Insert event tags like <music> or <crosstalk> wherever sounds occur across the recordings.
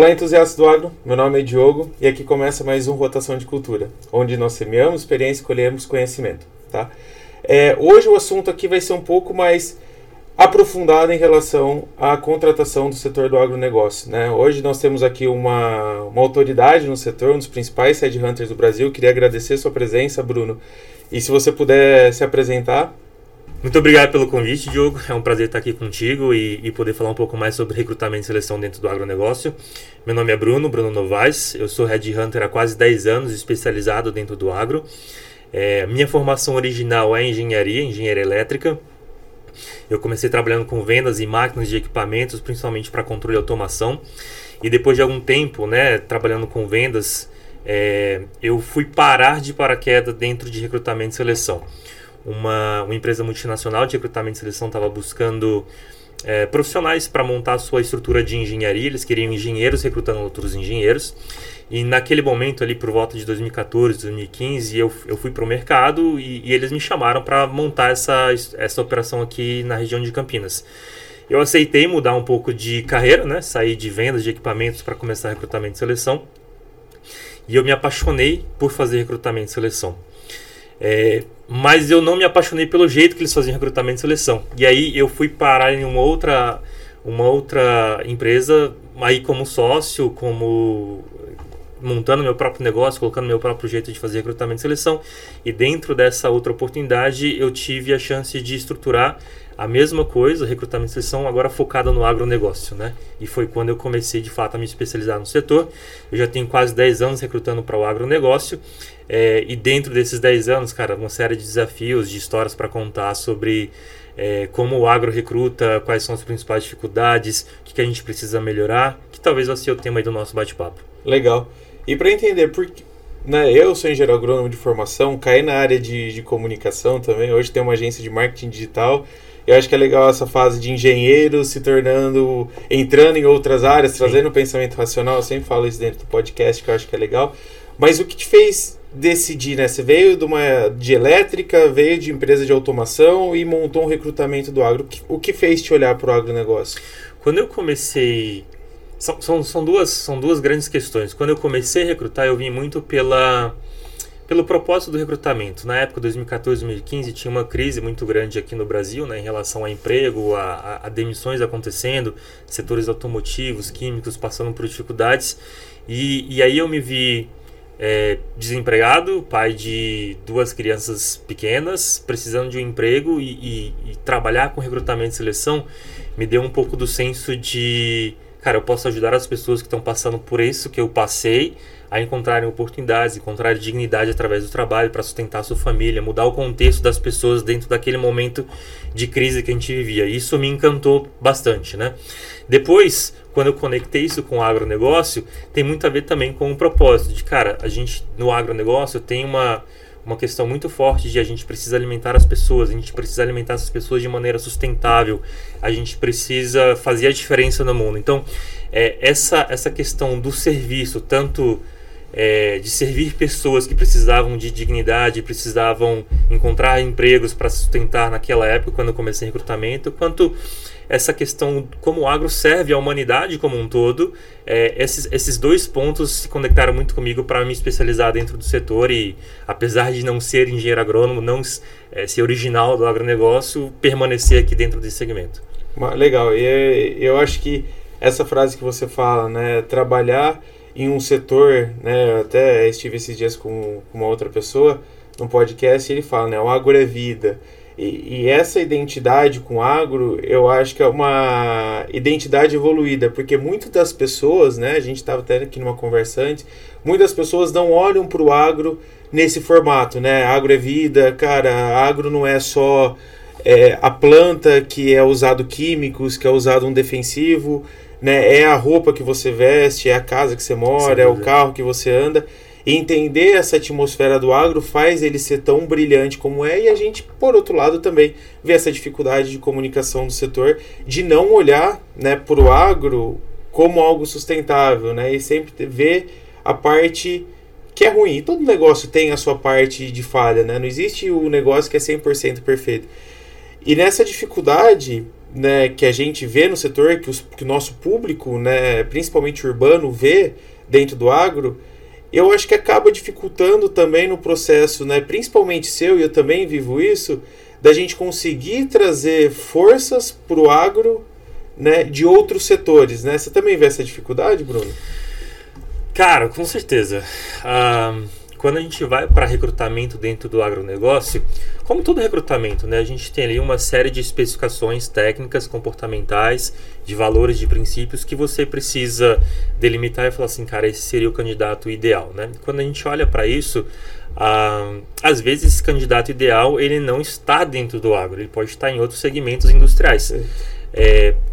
Olá, entusiastas do agro. Meu nome é Diogo e aqui começa mais um Rotação de Cultura, onde nós semeamos experiência e colhemos conhecimento. Tá? É, hoje o assunto aqui vai ser um pouco mais aprofundado em relação à contratação do setor do agronegócio. Né? Hoje nós temos aqui uma, uma autoridade no setor, um dos principais headhunters do Brasil. Queria agradecer sua presença, Bruno. E se você puder se apresentar. Muito obrigado pelo convite, Diogo. É um prazer estar aqui contigo e, e, poder falar um pouco mais sobre recrutamento e seleção dentro do agronegócio. Meu nome é Bruno, Bruno Novaes. Eu sou headhunter há quase 10 anos, especializado dentro do agro. É, minha formação original é engenharia, engenharia elétrica. Eu comecei trabalhando com vendas e máquinas de equipamentos, principalmente para controle e automação. E depois de algum tempo, né, trabalhando com vendas, é, eu fui parar de paraquedas dentro de recrutamento e seleção. Uma, uma empresa multinacional de recrutamento e seleção estava buscando é, profissionais para montar sua estrutura de engenharia, eles queriam engenheiros recrutando outros engenheiros. E naquele momento, ali por volta de 2014, 2015, eu, eu fui para o mercado e, e, eles me chamaram para montar essa, essa operação aqui na região de Campinas. Eu aceitei mudar um pouco de carreira, né? sair de vendas de equipamentos para começar recrutamento e seleção. E eu me apaixonei por fazer recrutamento e seleção. É, mas eu não me apaixonei pelo jeito que eles faziam recrutamento e seleção. E aí eu fui parar em uma outra, uma outra empresa, aí como sócio, como montando meu próprio negócio, colocando meu próprio jeito de fazer recrutamento e seleção. E dentro dessa outra oportunidade, eu tive a chance de estruturar a mesma coisa, recrutamento e seleção, agora focada no agronegócio, né? E foi quando eu comecei de fato a me especializar no setor. Eu já tenho quase 10 anos recrutando para o agronegócio. É, e dentro desses 10 anos, cara, uma série de desafios, de histórias para contar sobre é, como o agro recruta, quais são as principais dificuldades, o que, que a gente precisa melhorar, que talvez vai ser o tema do nosso bate-papo. Legal. E para entender por né, eu sou engenheiro agrônomo de formação, caí na área de, de comunicação também. Hoje tem uma agência de marketing digital. Eu acho que é legal essa fase de engenheiro se tornando, entrando em outras áreas, Sim. trazendo o pensamento racional. Eu sempre falo isso dentro do podcast, que eu acho que é legal. Mas o que te fez decidir, né? Você veio de uma de elétrica, veio de empresa de automação e montou um recrutamento do agro. O que fez te olhar para o agronegócio? Quando eu comecei são, são, são, duas, são duas grandes questões. Quando eu comecei a recrutar, eu vim muito pela, pelo propósito do recrutamento. Na época, 2014, 2015, tinha uma crise muito grande aqui no Brasil né, em relação a emprego, a, a, a demissões acontecendo, setores automotivos, químicos passando por dificuldades. E, e aí eu me vi é, desempregado, pai de duas crianças pequenas, precisando de um emprego e, e, e trabalhar com recrutamento e seleção me deu um pouco do senso de cara, eu posso ajudar as pessoas que estão passando por isso que eu passei a encontrarem oportunidades, encontrar dignidade através do trabalho para sustentar a sua família, mudar o contexto das pessoas dentro daquele momento de crise que a gente vivia. Isso me encantou bastante, né? Depois, quando eu conectei isso com o agronegócio, tem muito a ver também com o propósito de, cara, a gente no agronegócio tem uma uma questão muito forte de a gente precisa alimentar as pessoas, a gente precisa alimentar essas pessoas de maneira sustentável, a gente precisa fazer a diferença no mundo. Então, é, essa, essa questão do serviço, tanto é, de servir pessoas que precisavam de dignidade, precisavam encontrar empregos para sustentar naquela época, quando eu comecei recrutamento, quanto essa questão como o agro serve à humanidade como um todo. É, esses, esses dois pontos se conectaram muito comigo para me especializar dentro do setor e, apesar de não ser engenheiro agrônomo, não é, ser original do agronegócio, permanecer aqui dentro desse segmento. Legal, e eu acho que essa frase que você fala, né, trabalhar em um setor, né, eu até estive esses dias com uma outra pessoa no podcast e ele fala, né, o agro é vida. E, e, essa identidade com agro, eu acho que é uma identidade evoluída, porque muitas das pessoas, né, a gente estava até aqui numa conversa antes, muitas pessoas não olham para o agro nesse formato, né? Agro é vida, cara, agro não é só é, a planta que é usado químicos, que é usado um defensivo, né? É a roupa que você veste, é a casa que você mora, é o carro que você anda. E entender essa atmosfera do agro faz ele ser tão brilhante como é, e a gente, por outro lado, também vê essa dificuldade de comunicação do setor, de não olhar né, para o agro como algo sustentável, né, e sempre ver a parte que é ruim. Todo negócio tem a sua parte de falha, né? não existe o negócio que é 100% perfeito. E nessa dificuldade, né, que a gente vê no setor, que, os, que o nosso público, né, principalmente urbano, vê dentro do agro, eu acho que acaba dificultando também no processo, né, principalmente seu, e eu também vivo isso, da gente conseguir trazer forças para o agro né, de outros setores. Né? Você também vê essa dificuldade, Bruno? Cara, com certeza. Uh, quando a gente vai para recrutamento dentro do agronegócio, como todo recrutamento, né, a gente tem ali uma série de especificações técnicas, comportamentais, de valores, de princípios que você precisa delimitar e falar assim, cara, esse seria o candidato ideal. Né? Quando a gente olha para isso, ah, às vezes esse candidato ideal ele não está dentro do agro, ele pode estar em outros segmentos industriais. É,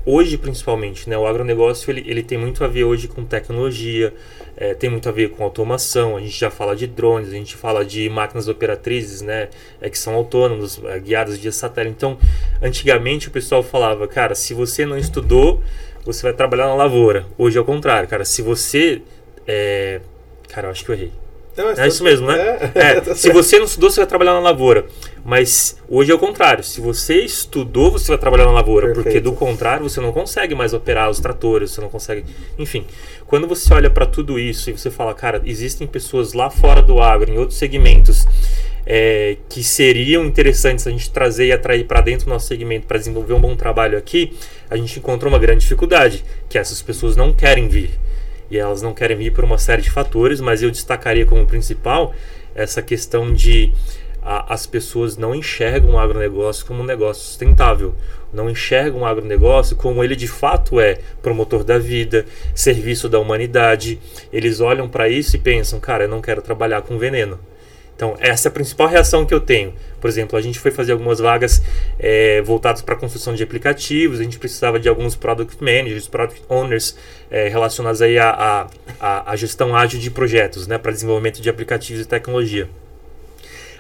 hoje, principalmente, né, o agronegócio ele, ele tem muito a ver hoje com tecnologia, é, tem muito a ver com automação. A gente já fala de drones, a gente fala de máquinas operatrizes, né, é, que são autônomos, é, guiadas via satélite. Então, antigamente o pessoal falava, cara, se você não estudou, você vai trabalhar na lavoura. Hoje é o contrário, cara. Se você. É... Cara, eu acho que eu errei. Não, é isso mesmo, né? É, é, <laughs> se você não estudou, você vai trabalhar na lavoura. Mas hoje é o contrário. Se você estudou, você vai trabalhar na lavoura. Perfeito. Porque do contrário, você não consegue mais operar os tratores, você não consegue. Enfim, quando você olha para tudo isso e você fala, cara, existem pessoas lá fora do agro, em outros segmentos, é, que seriam interessantes a gente trazer e atrair para dentro do nosso segmento para desenvolver um bom trabalho aqui, a gente encontra uma grande dificuldade, que essas pessoas não querem vir e elas não querem vir por uma série de fatores, mas eu destacaria como principal essa questão de a, as pessoas não enxergam o agronegócio como um negócio sustentável, não enxergam o agronegócio como ele de fato é promotor da vida, serviço da humanidade. Eles olham para isso e pensam, cara, eu não quero trabalhar com veneno. Então, essa é a principal reação que eu tenho. Por exemplo, a gente foi fazer algumas vagas é, voltadas para a construção de aplicativos, a gente precisava de alguns product managers, product owners é, relacionados aí à a, gestão ágil de projetos, né, para desenvolvimento de aplicativos e tecnologia.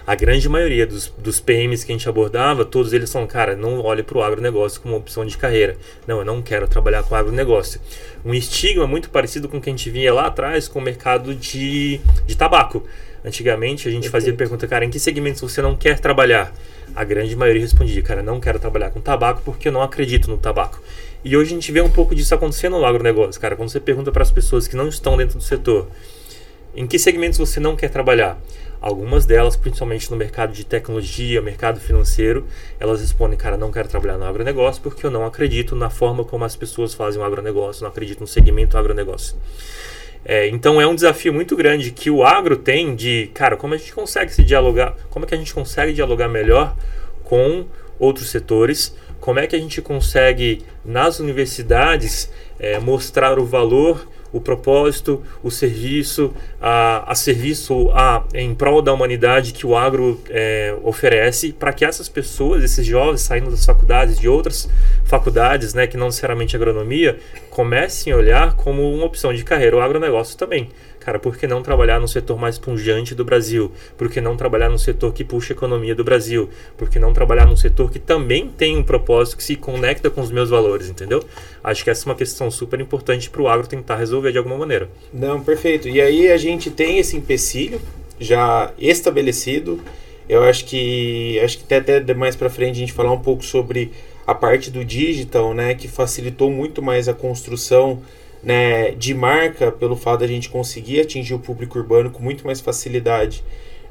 A grande maioria dos, dos PMs que a gente abordava, todos eles são, cara, não olhe para o agronegócio como opção de carreira. Não, eu não quero trabalhar com agronegócio. Um estigma muito parecido com o que a gente via lá atrás com o mercado de, de tabaco. Antigamente a gente fazia pergunta, cara, em que segmentos você não quer trabalhar? A grande maioria respondia, cara, não quero trabalhar com tabaco porque eu não acredito no tabaco. E hoje a gente vê um pouco disso acontecendo no agronegócio, cara. Quando você pergunta para as pessoas que não estão dentro do setor, em que segmentos você não quer trabalhar? Algumas delas, principalmente no mercado de tecnologia, mercado financeiro, elas respondem, cara, não quero trabalhar no agronegócio porque eu não acredito na forma como as pessoas fazem o agronegócio, não acredito no segmento agronegócio. É, então é um desafio muito grande que o agro tem de, cara, como a gente consegue se dialogar, como é que a gente consegue dialogar melhor com outros setores, como é que a gente consegue nas universidades é, mostrar o valor o propósito, o serviço, a, a serviço a, em prol da humanidade que o agro é, oferece, para que essas pessoas, esses jovens saindo das faculdades, de outras faculdades, né, que não necessariamente agronomia, comecem a olhar como uma opção de carreira o agronegócio também. Cara, por que não trabalhar no setor mais pungente do Brasil? Por que não trabalhar no setor que puxa a economia do Brasil? Por que não trabalhar num setor que também tem um propósito que se conecta com os meus valores, entendeu? Acho que essa é uma questão super importante para o agro tentar resolver de alguma maneira. Não, perfeito. E aí a gente tem esse empecilho já estabelecido. Eu acho que acho que até, até mais para frente a gente falar um pouco sobre a parte do digital, né, que facilitou muito mais a construção né, de marca pelo fato da gente conseguir atingir o público urbano com muito mais facilidade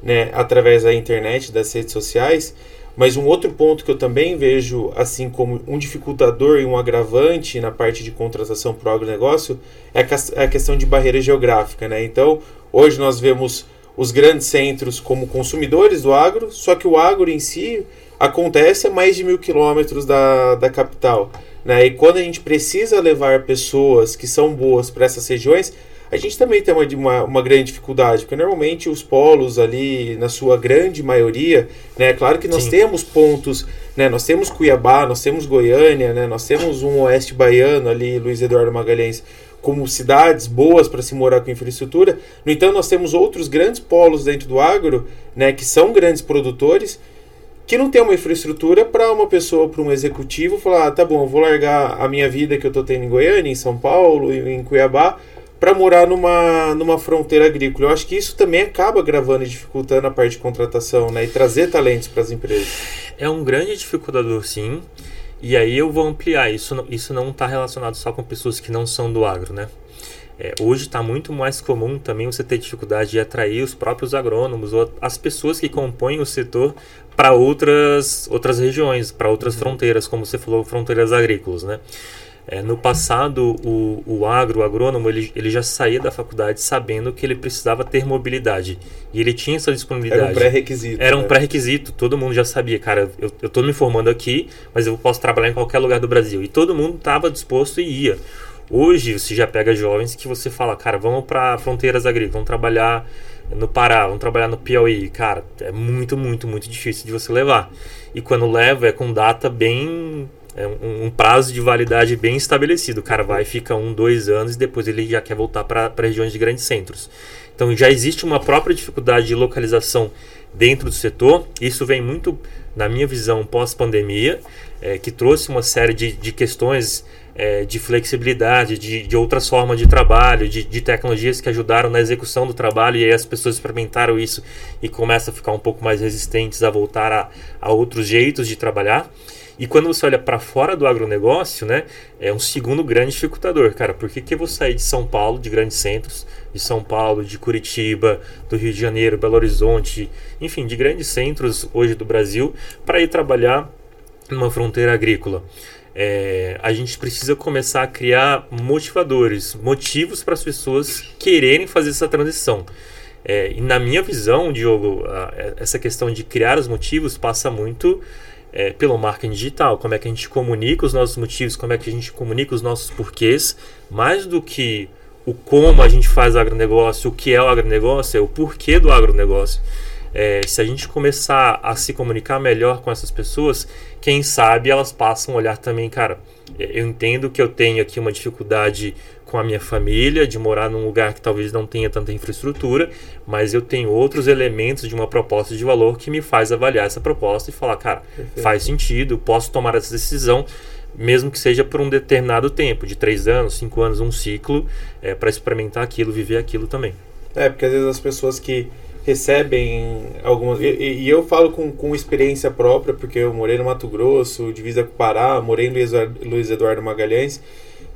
né, através da internet, das redes sociais. Mas um outro ponto que eu também vejo assim como um dificultador e um agravante na parte de contratação para o agronegócio é a é questão de barreira geográfica. Né? Então, hoje nós vemos os grandes centros como consumidores do agro, só que o agro em si acontece a mais de mil quilômetros da, da capital. Né? E quando a gente precisa levar pessoas que são boas para essas regiões, a gente também tem uma, uma, uma, grande dificuldade, porque normalmente os polos ali, na sua grande maioria, né, claro que nós Sim. temos pontos, né, nós temos Cuiabá, nós temos Goiânia, né, nós temos um oeste baiano ali, Luiz Eduardo Magalhães, como cidades boas para se morar com infraestrutura. No entanto, nós temos outros grandes polos dentro do agro, né, que são grandes produtores, que não tem uma infraestrutura para uma pessoa, para um executivo, falar: ah, tá bom, vou largar a minha vida que eu estou tendo em Goiânia, em São Paulo, em Cuiabá, para morar numa, numa fronteira agrícola. Eu acho que isso também acaba gravando e dificultando a parte de contratação né, e trazer talentos para as empresas. É um grande dificultador, sim. E aí eu vou ampliar, isso, isso não está relacionado só com pessoas que não são do agro, né? É, hoje está muito mais comum também você ter dificuldade de atrair os próprios agrônomos ou as pessoas que compõem o setor para outras, outras regiões, para outras uhum. fronteiras, como você falou, fronteiras agrícolas, né? É, no passado, o, o agro, o agrônomo, ele, ele já saía da faculdade sabendo que ele precisava ter mobilidade. E ele tinha essa disponibilidade. Era um pré-requisito. Era né? um pré-requisito. Todo mundo já sabia, cara, eu estou me formando aqui, mas eu posso trabalhar em qualquer lugar do Brasil. E todo mundo estava disposto e ia. Hoje, você já pega jovens que você fala, cara, vamos para fronteiras agrícolas, vamos trabalhar no Pará, vamos trabalhar no Piauí. Cara, é muito, muito, muito difícil de você levar. E quando leva, é com data bem é um, um, prazo de validade bem estabelecido. O cara vai, fica um, dois anos e depois ele já quer voltar para regiões de grandes centros. Então já existe uma própria dificuldade de localização dentro do setor. Isso vem muito, na minha visão, pós-pandemia, é, que trouxe uma série de, de questões é, de flexibilidade, de, de outras formas de trabalho, de, de, tecnologias que ajudaram na execução do trabalho, e aí as pessoas experimentaram isso e começam a ficar um pouco mais resistentes a voltar a, a outros jeitos de trabalhar. E quando você olha para fora do agronegócio, né, é um segundo grande dificultador, cara. Por que, que eu vou sair de São Paulo, de grandes centros, de São Paulo, de Curitiba, do Rio de Janeiro, Belo Horizonte, enfim, de grandes centros hoje do Brasil, para ir trabalhar numa fronteira agrícola? É, a gente precisa começar a criar motivadores, motivos para as pessoas quererem fazer essa transição. É, e na minha visão, Diogo, a, essa questão de criar os motivos passa muito é, pelo marketing digital, como é que a gente comunica os nossos motivos, como é que a gente comunica os nossos porquês, mais do que o como a gente faz o agronegócio, o que é o agronegócio, é o porquê do agronegócio. É, se a gente começar a se comunicar melhor com essas pessoas, quem sabe elas passam a olhar também, cara, eu entendo que eu tenho aqui uma dificuldade com a minha família, de morar num lugar que talvez não tenha tanta infraestrutura, mas eu tenho outros elementos de uma proposta de valor que me faz avaliar essa proposta e falar, cara, Perfeito. faz sentido, posso tomar essa decisão, mesmo que seja por um determinado tempo, de três anos, cinco anos, um ciclo, é, para experimentar aquilo, viver aquilo também. É, porque às vezes as pessoas que recebem algumas. E, e, eu falo com, com experiência própria, porque eu morei no Mato Grosso, divisa com o Pará, morei em Luiz, Luiz Eduardo Magalhães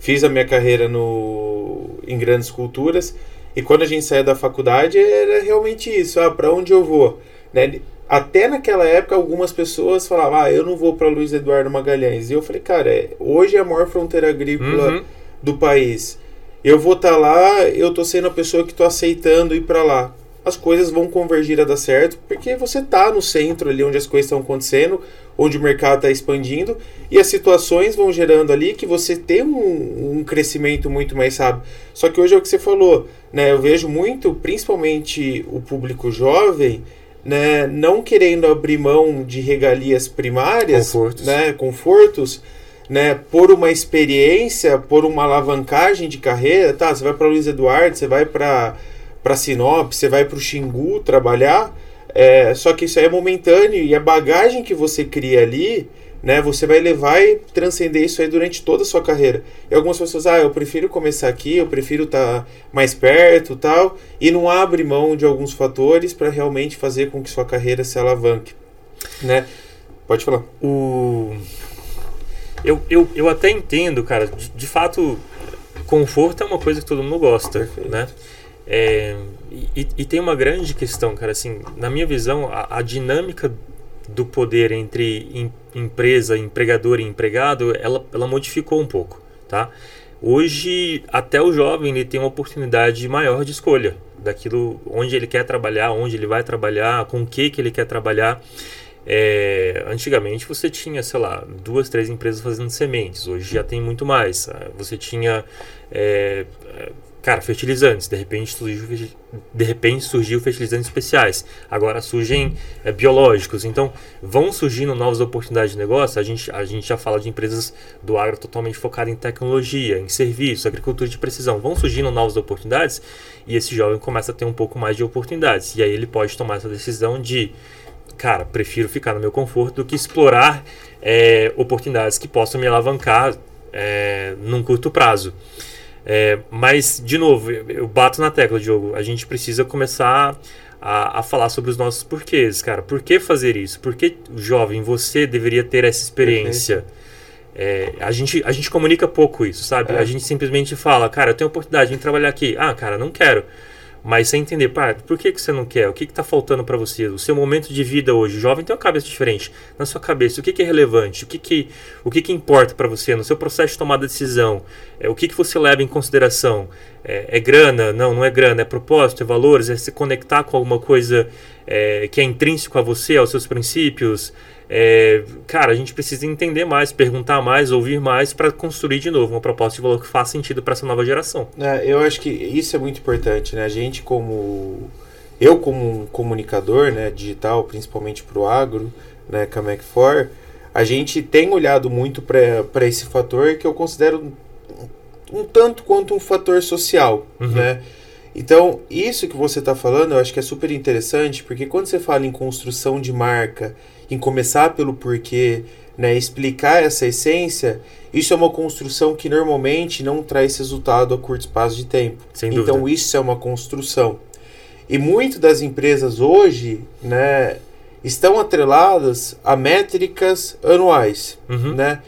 fiz a minha carreira no, em grandes culturas e quando a gente saía da faculdade era realmente isso, ah, para onde eu vou? Né? Até naquela época algumas pessoas falavam, ah, eu não vou para Luiz Eduardo Magalhães. E eu falei, cara, é, hoje é a maior fronteira agrícola uhum. do país. Eu vou estar tá lá, eu tô sendo a pessoa que tô aceitando ir para lá as coisas vão convergir a dar certo, porque você está no centro ali onde as coisas estão acontecendo, onde o mercado está expandindo, e as situações vão gerando ali que você tem um, um, crescimento muito mais rápido. Só que hoje é o que você falou, né? Eu vejo muito, principalmente o público jovem, né, não querendo abrir mão de regalias primárias, confortos, né, confortos né, por uma experiência, por uma alavancagem de carreira, tá? Você vai para Luiz Eduardo, você vai para para Sinop, você vai para o Xingu trabalhar, é, só que isso aí é momentâneo e a bagagem que você cria ali, né, você vai levar e transcender isso aí durante toda a sua carreira. E algumas pessoas, ah, eu prefiro começar aqui, eu prefiro estar tá mais perto, tal, e não abre mão de alguns fatores para realmente fazer com que sua carreira se alavanque, né? Pode falar. O eu, eu, eu até entendo, cara, de, de fato, conforto é uma coisa que todo mundo gosta, Perfeito. né? É, e, e, tem uma grande questão, cara, assim, na minha visão, a, a dinâmica do poder entre em, empresa, empregador e empregado, ela, ela modificou um pouco, tá? Hoje, até o jovem ele tem uma oportunidade maior de escolha daquilo onde ele quer trabalhar, onde ele vai trabalhar, com o que, que ele quer trabalhar. É, antigamente você tinha, sei lá, duas, três empresas fazendo sementes, hoje já tem muito mais. Você tinha é, Cara, fertilizantes, de repente surgiu, de repente surgiu fertilizantes especiais. Agora surgem é, biológicos. Então, vão surgindo novas oportunidades de negócio. A gente, a gente já fala de empresas do agro totalmente focadas em tecnologia, em serviços, agricultura de precisão. Vão surgindo novas oportunidades e esse jovem começa a ter um pouco mais de oportunidades. E aí ele pode tomar essa decisão de, cara, prefiro ficar no meu conforto do que explorar é, oportunidades que possam me alavancar é, num curto prazo. É, mas, de novo, eu bato na tecla, Diogo. A gente precisa começar a, a, falar sobre os nossos porquês, cara. Por que fazer isso? Por que, jovem, você deveria ter essa experiência? É, a, gente, a gente comunica pouco isso, sabe? É. A gente simplesmente fala, cara, eu tenho oportunidade de trabalhar aqui. Ah, cara, não quero. Mas sem entender, pá, por que, que você não quer? O que está faltando para você? O seu momento de vida hoje, jovem tem uma cabeça diferente. Na sua cabeça, o que, que é relevante? O que, que, o que, que importa para você no seu processo de tomada de decisão? É, o que, que você leva em consideração? É, é, grana? Não, não é grana. É propósito, é valores? É se conectar com alguma coisa é, que é intrínseco a você, aos seus princípios? É, cara, a gente precisa entender mais, perguntar mais, ouvir mais para construir de novo uma proposta de valor que faça sentido para essa nova geração. É, eu acho que isso é muito importante, né? A gente como eu como um comunicador, né, digital, principalmente para o agro, né, com a Mac4, a gente tem olhado muito para esse fator que eu considero um, um tanto quanto um fator social, uhum. né? Então, isso que você está falando, eu acho que é super interessante, porque quando você fala em construção de marca, em começar pelo porquê, né, explicar essa essência, isso é uma construção que normalmente não traz resultado a curto espaço de tempo. Sem então, dúvida. isso é uma construção. E muitas das empresas hoje, né, estão atreladas a métricas anuais, uhum. né?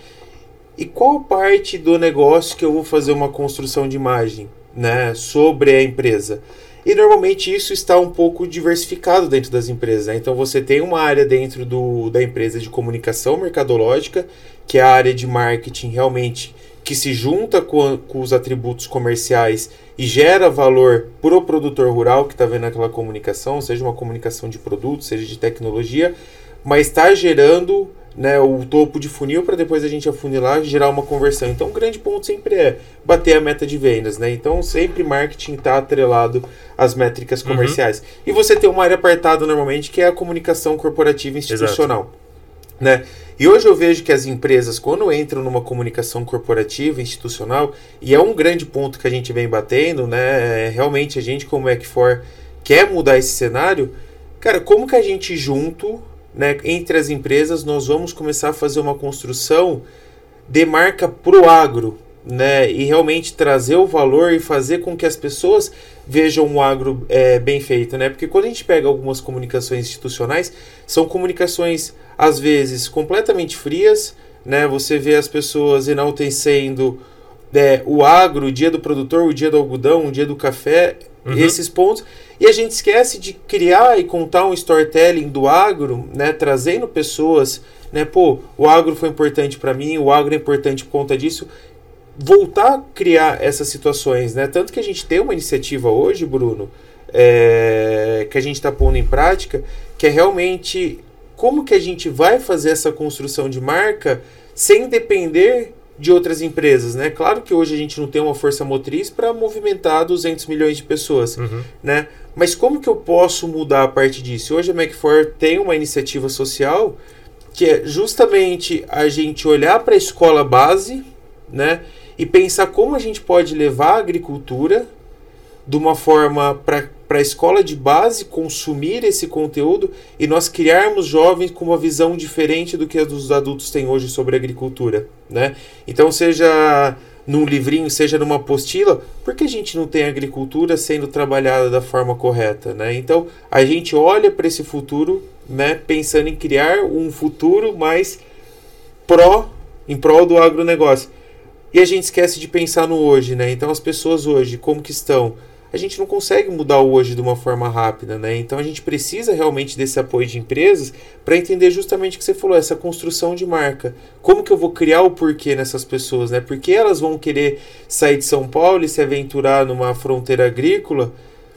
E qual parte do negócio que eu vou fazer uma construção de imagem? né, sobre a empresa. E normalmente isso está um pouco diversificado dentro das empresas. Né? Então você tem uma área dentro do, da empresa de comunicação mercadológica, que é a área de marketing realmente que se junta com, com os atributos comerciais e gera valor para o produtor rural que está vendo aquela comunicação, seja uma comunicação de produto, seja de tecnologia, mas está gerando né, o topo de funil para depois a gente afunilar e gerar uma conversão. Então, um grande ponto sempre é bater a meta de vendas, né? Então, sempre marketing está atrelado às métricas comerciais. Uhum. E você tem uma área apartada normalmente que é a comunicação corporativa institucional, Exato. né? E hoje eu vejo que as empresas, quando entram numa comunicação corporativa, institucional, e é um grande ponto que a gente vem batendo, né? É, realmente a gente, como Ecfor, quer mudar esse cenário. Cara, como que a gente junto né, entre as empresas, nós vamos começar a fazer uma construção de marca pro agro, né, e realmente trazer o valor e fazer com que as pessoas vejam o agro é, bem feito, né? Porque quando a gente pega algumas comunicações institucionais, são comunicações às vezes completamente frias, né? Você vê as pessoas enaltecendo é, o agro, o dia do produtor, o dia do algodão, o dia do café, uhum. esses pontos. E a gente esquece de criar e contar um storytelling do agro, né, trazendo pessoas, né, pô, o agro foi importante para mim, o agro é importante por conta disso. Voltar a criar essas situações, né? Tanto que a gente tem uma iniciativa hoje, Bruno, é, que a gente está pondo em prática, que é realmente como que a gente vai fazer essa construção de marca sem depender de outras empresas, né? Claro que hoje a gente não tem uma força motriz para movimentar 200 milhões de pessoas, uhum. né? Mas como que eu posso mudar a parte disso? Hoje a Mac4 tem uma iniciativa social que é justamente a gente olhar para a escola base, né? E pensar como a gente pode levar a agricultura de uma forma para para a escola de base consumir esse conteúdo e nós criarmos jovens com uma visão diferente do que a dos adultos têm hoje sobre agricultura, né? Então seja num livrinho, seja numa apostila, por que a gente não tem agricultura sendo trabalhada da forma correta, né? Então a gente olha para esse futuro, né, pensando em criar um futuro mais pró em prol do agronegócio. E a gente esquece de pensar no hoje, né? Então as pessoas hoje, como que estão? A gente não consegue mudar hoje de uma forma rápida, né? Então a gente precisa realmente desse apoio de empresas para entender justamente o que você falou, essa construção de marca. Como que eu vou criar o porquê nessas pessoas, né? Por que elas vão querer sair de São Paulo e se aventurar numa fronteira agrícola?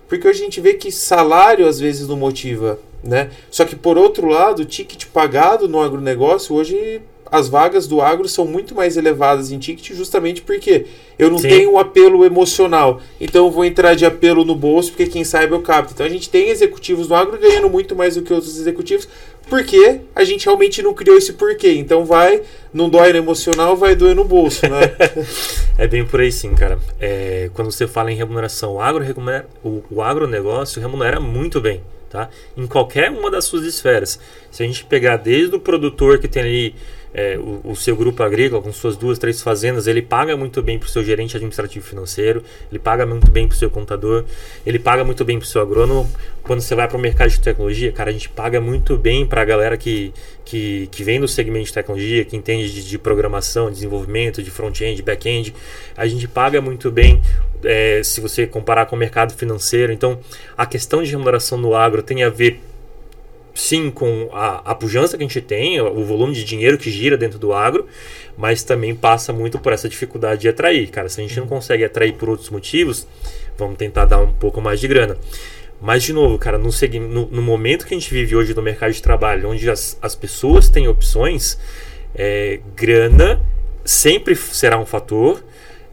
Porque a gente vê que salário às vezes não motiva, né? Só que por outro lado, o ticket pagado no agronegócio hoje as vagas do agro são muito mais elevadas em ticket justamente porque eu não Sim. tenho um apelo emocional. Então eu vou entrar de apelo no bolso porque quem saiba eu capto. Então a gente tem executivos no agro ganhando muito mais do que outros executivos porque a gente realmente não criou esse porquê. Então vai, não dói no emocional, vai doer no bolso, né? <laughs> é bem por aí sim, cara. É, quando você fala em remuneração, o, agro remunera, o, o agronegócio remunera muito bem tá? Em qualquer uma das suas esferas. Se a gente pegar desde o produtor que tem ali é, o, o, seu grupo agrícola, com suas duas, três fazendas, ele paga muito bem para o seu gerente administrativo financeiro, ele paga muito bem para o seu contador, ele paga muito bem para o seu agrônomo. Quando você vai para o mercado de tecnologia, cara, a gente paga muito bem para a galera que, que, que vem do segmento de tecnologia, que entende de, de programação, desenvolvimento, de front-end, back-end. A gente paga muito bem é, se você comparar com o mercado financeiro. Então, a questão de remuneração no agro tem a ver sim com a, a pujança que a gente tem, o volume de dinheiro que gira dentro do agro, mas também passa muito por essa dificuldade de atrair. Cara, se a gente não consegue atrair por outros motivos, vamos tentar dar um pouco mais de grana. Mas, de novo, cara, no, no, no momento que a gente vive hoje no mercado de trabalho, onde as, as pessoas têm opções, é, grana sempre será um fator,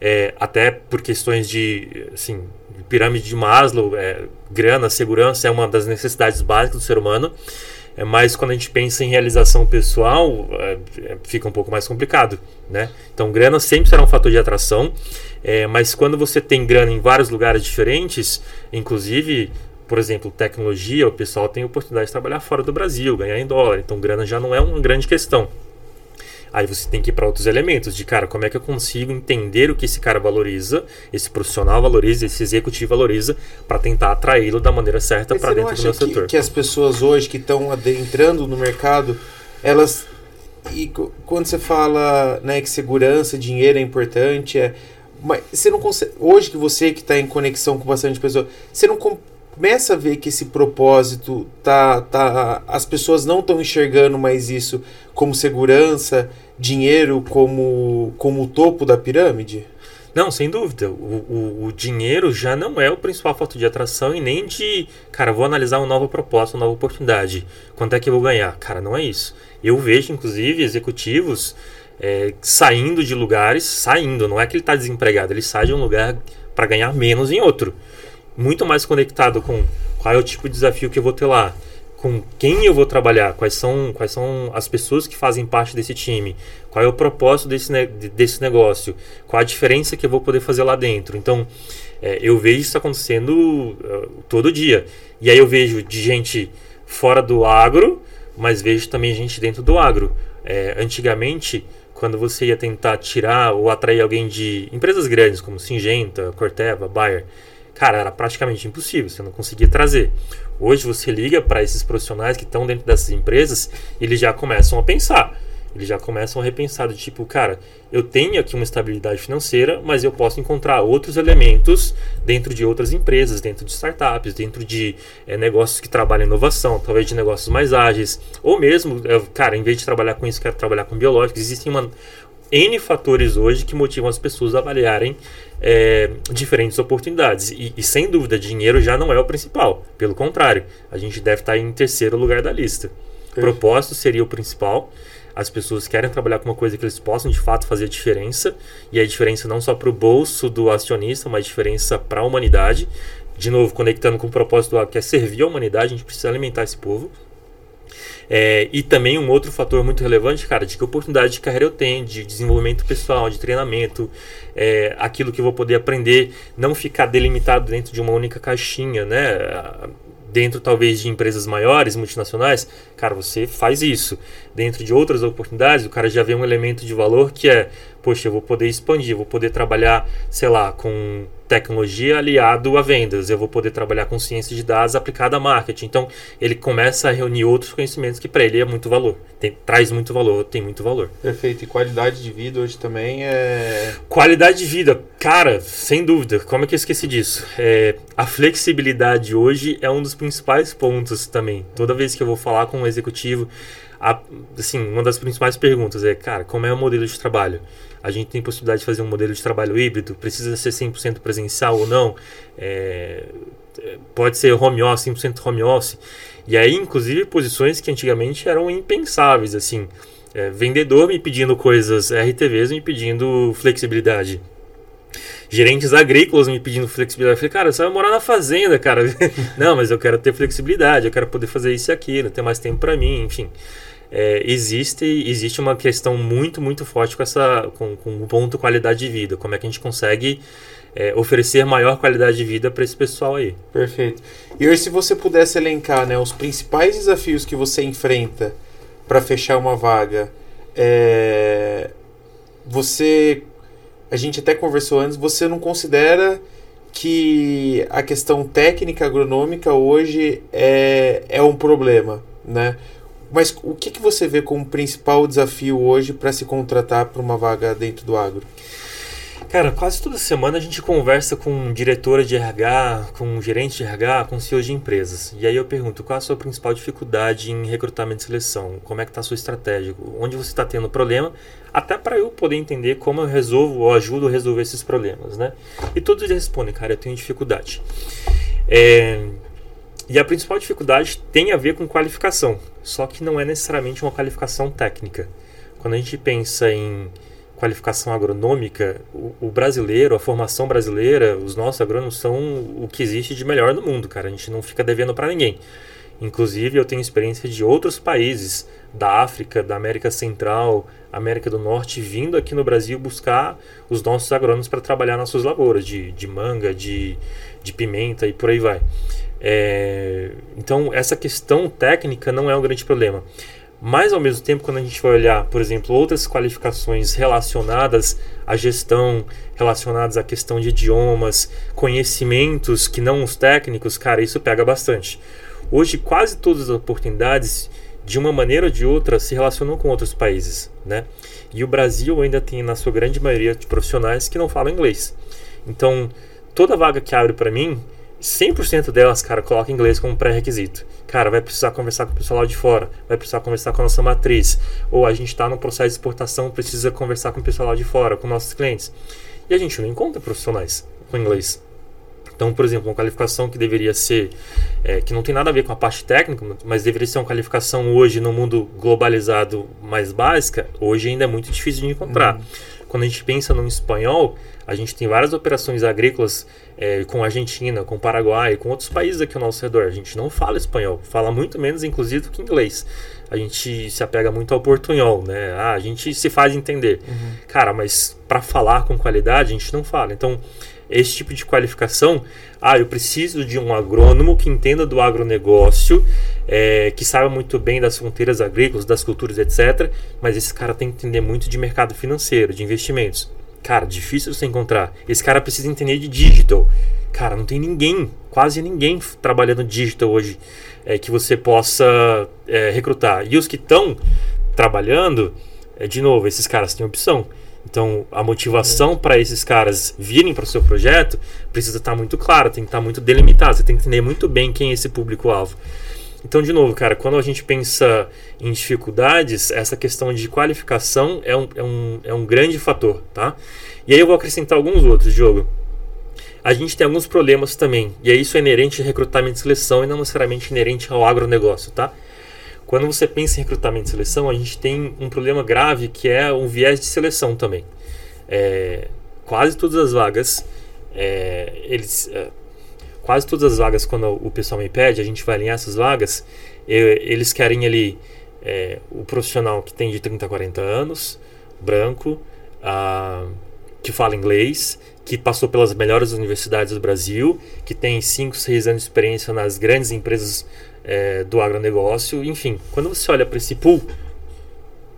é, até por questões de, assim, pirâmide de Maslow, é, grana, segurança é uma das necessidades básicas do ser humano. É, mas quando a gente pensa em realização pessoal, é, é, fica um pouco mais complicado, né? Então, grana sempre será um fator de atração, é, mas quando você tem grana em vários lugares diferentes, inclusive, por exemplo, tecnologia, o pessoal tem oportunidade de trabalhar fora do Brasil, ganhar em dólar, então grana já não é uma grande questão. Aí você tem que ir para outros elementos de cara, como é que eu consigo entender o que esse cara valoriza, esse profissional valoriza, esse executivo valoriza, para tentar atraí-lo da maneira certa para dentro do meu que, setor. que as pessoas hoje que estão entrando no mercado, elas e quando você fala né, que segurança, dinheiro é importante, é, mas você não consegue. Hoje que você que está em conexão com bastante pessoas, você não começa a ver que esse propósito tá, tá as pessoas não estão enxergando mais isso como segurança dinheiro como, como o topo da pirâmide? Não, sem dúvida. O, o, o, dinheiro já não é o principal fator de atração e nem de, cara, vou analisar uma nova proposta, uma nova oportunidade. Quanto é que eu vou ganhar? Cara, não é isso. Eu vejo, inclusive, executivos é, saindo de lugares, saindo, não é que ele está desempregado, ele sai de um lugar para ganhar menos em outro. Muito mais conectado com qual é o tipo de desafio que eu vou ter lá com quem eu vou trabalhar, quais são, quais são as pessoas que fazem parte desse time, qual é o propósito desse, desse negócio, qual a diferença que eu vou poder fazer lá dentro. Então, é, eu vejo isso acontecendo uh, todo dia. E aí eu vejo de gente fora do agro, mas vejo também gente dentro do agro. É, antigamente, quando você ia tentar tirar ou atrair alguém de empresas grandes como Singenta, Corteva, Bayer, cara, era praticamente impossível, você não conseguia trazer. Hoje você liga para esses profissionais que estão dentro dessas empresas, eles já começam a pensar. Eles já começam a repensar do tipo, cara, eu tenho aqui uma estabilidade financeira, mas eu posso encontrar outros elementos dentro de outras empresas, dentro de startups, dentro de é, negócios que trabalham inovação, talvez de negócios mais ágeis, ou mesmo, é, cara, em vez de trabalhar com isso, quero trabalhar com biológicos. Existem uma, N fatores hoje que motivam as pessoas a avaliarem é, diferentes oportunidades. E, e, sem dúvida, dinheiro já não é o principal. Pelo contrário, a gente deve estar em terceiro lugar da lista. Perfeito. Propósito seria o principal. As pessoas querem trabalhar com uma coisa que eles possam de fato fazer a diferença. E a diferença não só para o bolso do acionista, mas diferença para a humanidade. De novo, conectando com o propósito que é servir a humanidade, a gente precisa alimentar esse povo. É, e também um outro fator muito relevante, cara, de que oportunidade de carreira eu tenho, de desenvolvimento pessoal, de treinamento, é, aquilo que eu vou poder aprender, não ficar delimitado dentro de uma única caixinha, né? Dentro talvez de empresas maiores, multinacionais, cara, você faz isso. Dentro de outras oportunidades, o cara já vê um elemento de valor que é, poxa, eu vou poder expandir, vou poder trabalhar, sei lá, com tecnologia aliado a vendas, eu vou poder trabalhar com ciência de dados aplicada a marketing. Então, ele começa a reunir outros conhecimentos que para ele é muito valor, tem, traz muito valor, tem muito valor. Perfeito. E qualidade de vida hoje também é. Qualidade de vida, cara, sem dúvida. Como é que eu esqueci disso? É, a flexibilidade hoje é um dos principais pontos também. Toda vez que eu vou falar com um executivo, a, assim, uma das principais perguntas é, cara, como é o modelo de trabalho? a gente tem possibilidade de fazer um modelo de trabalho híbrido, precisa ser 100% presencial ou não, é, pode ser home office, 100% home office. E aí, inclusive, posições que antigamente eram impensáveis, assim, é, vendedor me pedindo coisas, RTVs me pedindo flexibilidade. Gerentes agrícolas me pedindo flexibilidade. Eu falei, cara, você vai morar na fazenda, cara. <laughs> não, mas eu quero ter flexibilidade, eu quero poder fazer isso e aquilo, ter mais tempo para mim, enfim é, existe, existe uma questão muito, muito forte com essa com, com o ponto qualidade de vida. Como é que a gente consegue é, oferecer maior qualidade de vida para esse pessoal aí. Perfeito. E hoje, se você pudesse elencar né, os principais desafios que você enfrenta para fechar uma vaga, é, você. A gente até conversou antes, você não considera que a questão técnica agronômica hoje é, é um problema, né? Mas o que, que você vê como principal desafio hoje para se contratar para uma vaga dentro do agro? Cara, quase toda semana a gente conversa com diretora de RH, com gerente de RH, com CEOs de empresas. E aí eu pergunto, qual a sua principal dificuldade em recrutamento e seleção? Como é que está a sua estratégia? Onde você está tendo problema? Até para eu poder entender como eu resolvo ou ajudo a resolver esses problemas, né? E todos respondem, cara, eu tenho dificuldade. É... E a principal dificuldade tem a ver com qualificação, só que não é necessariamente uma qualificação técnica. Quando a gente pensa em qualificação agronômica, o, o, brasileiro, a formação brasileira, os nossos agrônomos são o que existe de melhor no mundo, cara. A gente não fica devendo para ninguém. Inclusive, eu tenho experiência de outros países da África, da América Central, América do Norte, vindo aqui no Brasil buscar os nossos agrônomos para trabalhar nas suas lavouras de, de manga, de, de pimenta e por aí vai. É, então, essa questão técnica não é um grande problema. Mas ao mesmo tempo, quando a gente vai olhar, por exemplo, outras qualificações relacionadas à gestão, relacionadas à questão de idiomas, conhecimentos que não os técnicos, cara, isso pega bastante. Hoje, quase todas as oportunidades, de uma maneira ou de outra, se relacionam com outros países, né? E o Brasil ainda tem, na sua grande maioria, de profissionais que não falam inglês. Então, toda vaga que abre para mim, 100% delas, cara, coloca inglês como pré-requisito. Cara, vai precisar conversar com o pessoal lá de fora, vai precisar conversar com a nossa matriz. Ou a gente está no processo de exportação, precisa conversar com o pessoal lá de fora, com nossos clientes. E a gente não encontra profissionais com inglês. Então, por exemplo, uma qualificação que deveria ser, é, que não tem nada a ver com a parte técnica, mas deveria ser uma qualificação hoje no mundo globalizado mais básica, hoje ainda é muito difícil de encontrar. Uhum. Quando a gente pensa no espanhol, a gente tem várias operações agrícolas é, com a Argentina, com o Paraguai, com outros países aqui ao nosso redor. A gente não fala espanhol, fala muito menos, inclusive, do que inglês. A gente se apega muito ao portunhol, né? Ah, a gente se faz entender. Uhum. Cara, mas para falar com qualidade, a gente não fala. Então, esse tipo de qualificação, ah, eu preciso de um agrônomo que entenda do agronegócio, é, que saiba muito bem das fronteiras agrícolas, das culturas, etc. Mas esse cara tem que entender muito de mercado financeiro, de investimentos. Cara, difícil você encontrar. Esse cara precisa entender de digital. Cara, não tem ninguém, quase ninguém trabalhando digital hoje é, que você possa é, recrutar. E os que estão trabalhando, é, de novo, esses caras têm opção. Então, a motivação é. para esses caras virem para o seu projeto precisa estar tá muito clara, tem que estar tá muito delimitado. Você tem que entender muito bem quem é esse público-alvo. Então, de novo, cara, quando a gente pensa em dificuldades, essa questão de qualificação é um, é um, é um grande fator, tá? E aí eu vou acrescentar alguns outros, Diogo. A gente tem alguns problemas também, e isso é inerente a recrutamento e seleção e não necessariamente inerente ao agronegócio, tá? Quando você pensa em recrutamento e seleção, a gente tem um problema grave que é um viés de seleção também. É, quase todas as vagas, é, eles... É, quase todas as vagas, quando o pessoal me pede, a gente vai alinhar essas vagas, eu, eles querem ali é, o profissional que tem de 30 a 40 anos, branco, ah, que fala inglês, que passou pelas melhores universidades do Brasil, que tem 5, 6 anos de experiência nas grandes empresas é, do agronegócio. Enfim, quando você olha para esse pool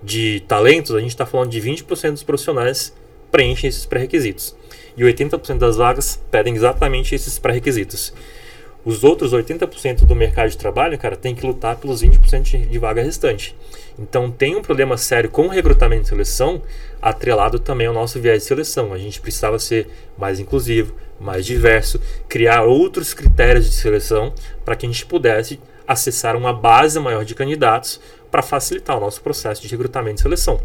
de talentos, a gente está falando de 20% dos profissionais preenchem esses pré-requisitos e 80% das vagas pedem exatamente esses pré-requisitos. Os outros 80% do mercado de trabalho, cara, tem que lutar pelos 20% de vaga restante. Então tem um problema sério com o recrutamento e seleção, atrelado também ao nosso viés de seleção. A gente precisava ser mais inclusivo, mais diverso, criar outros critérios de seleção para que a gente pudesse acessar uma base maior de candidatos para facilitar o nosso processo de recrutamento e seleção.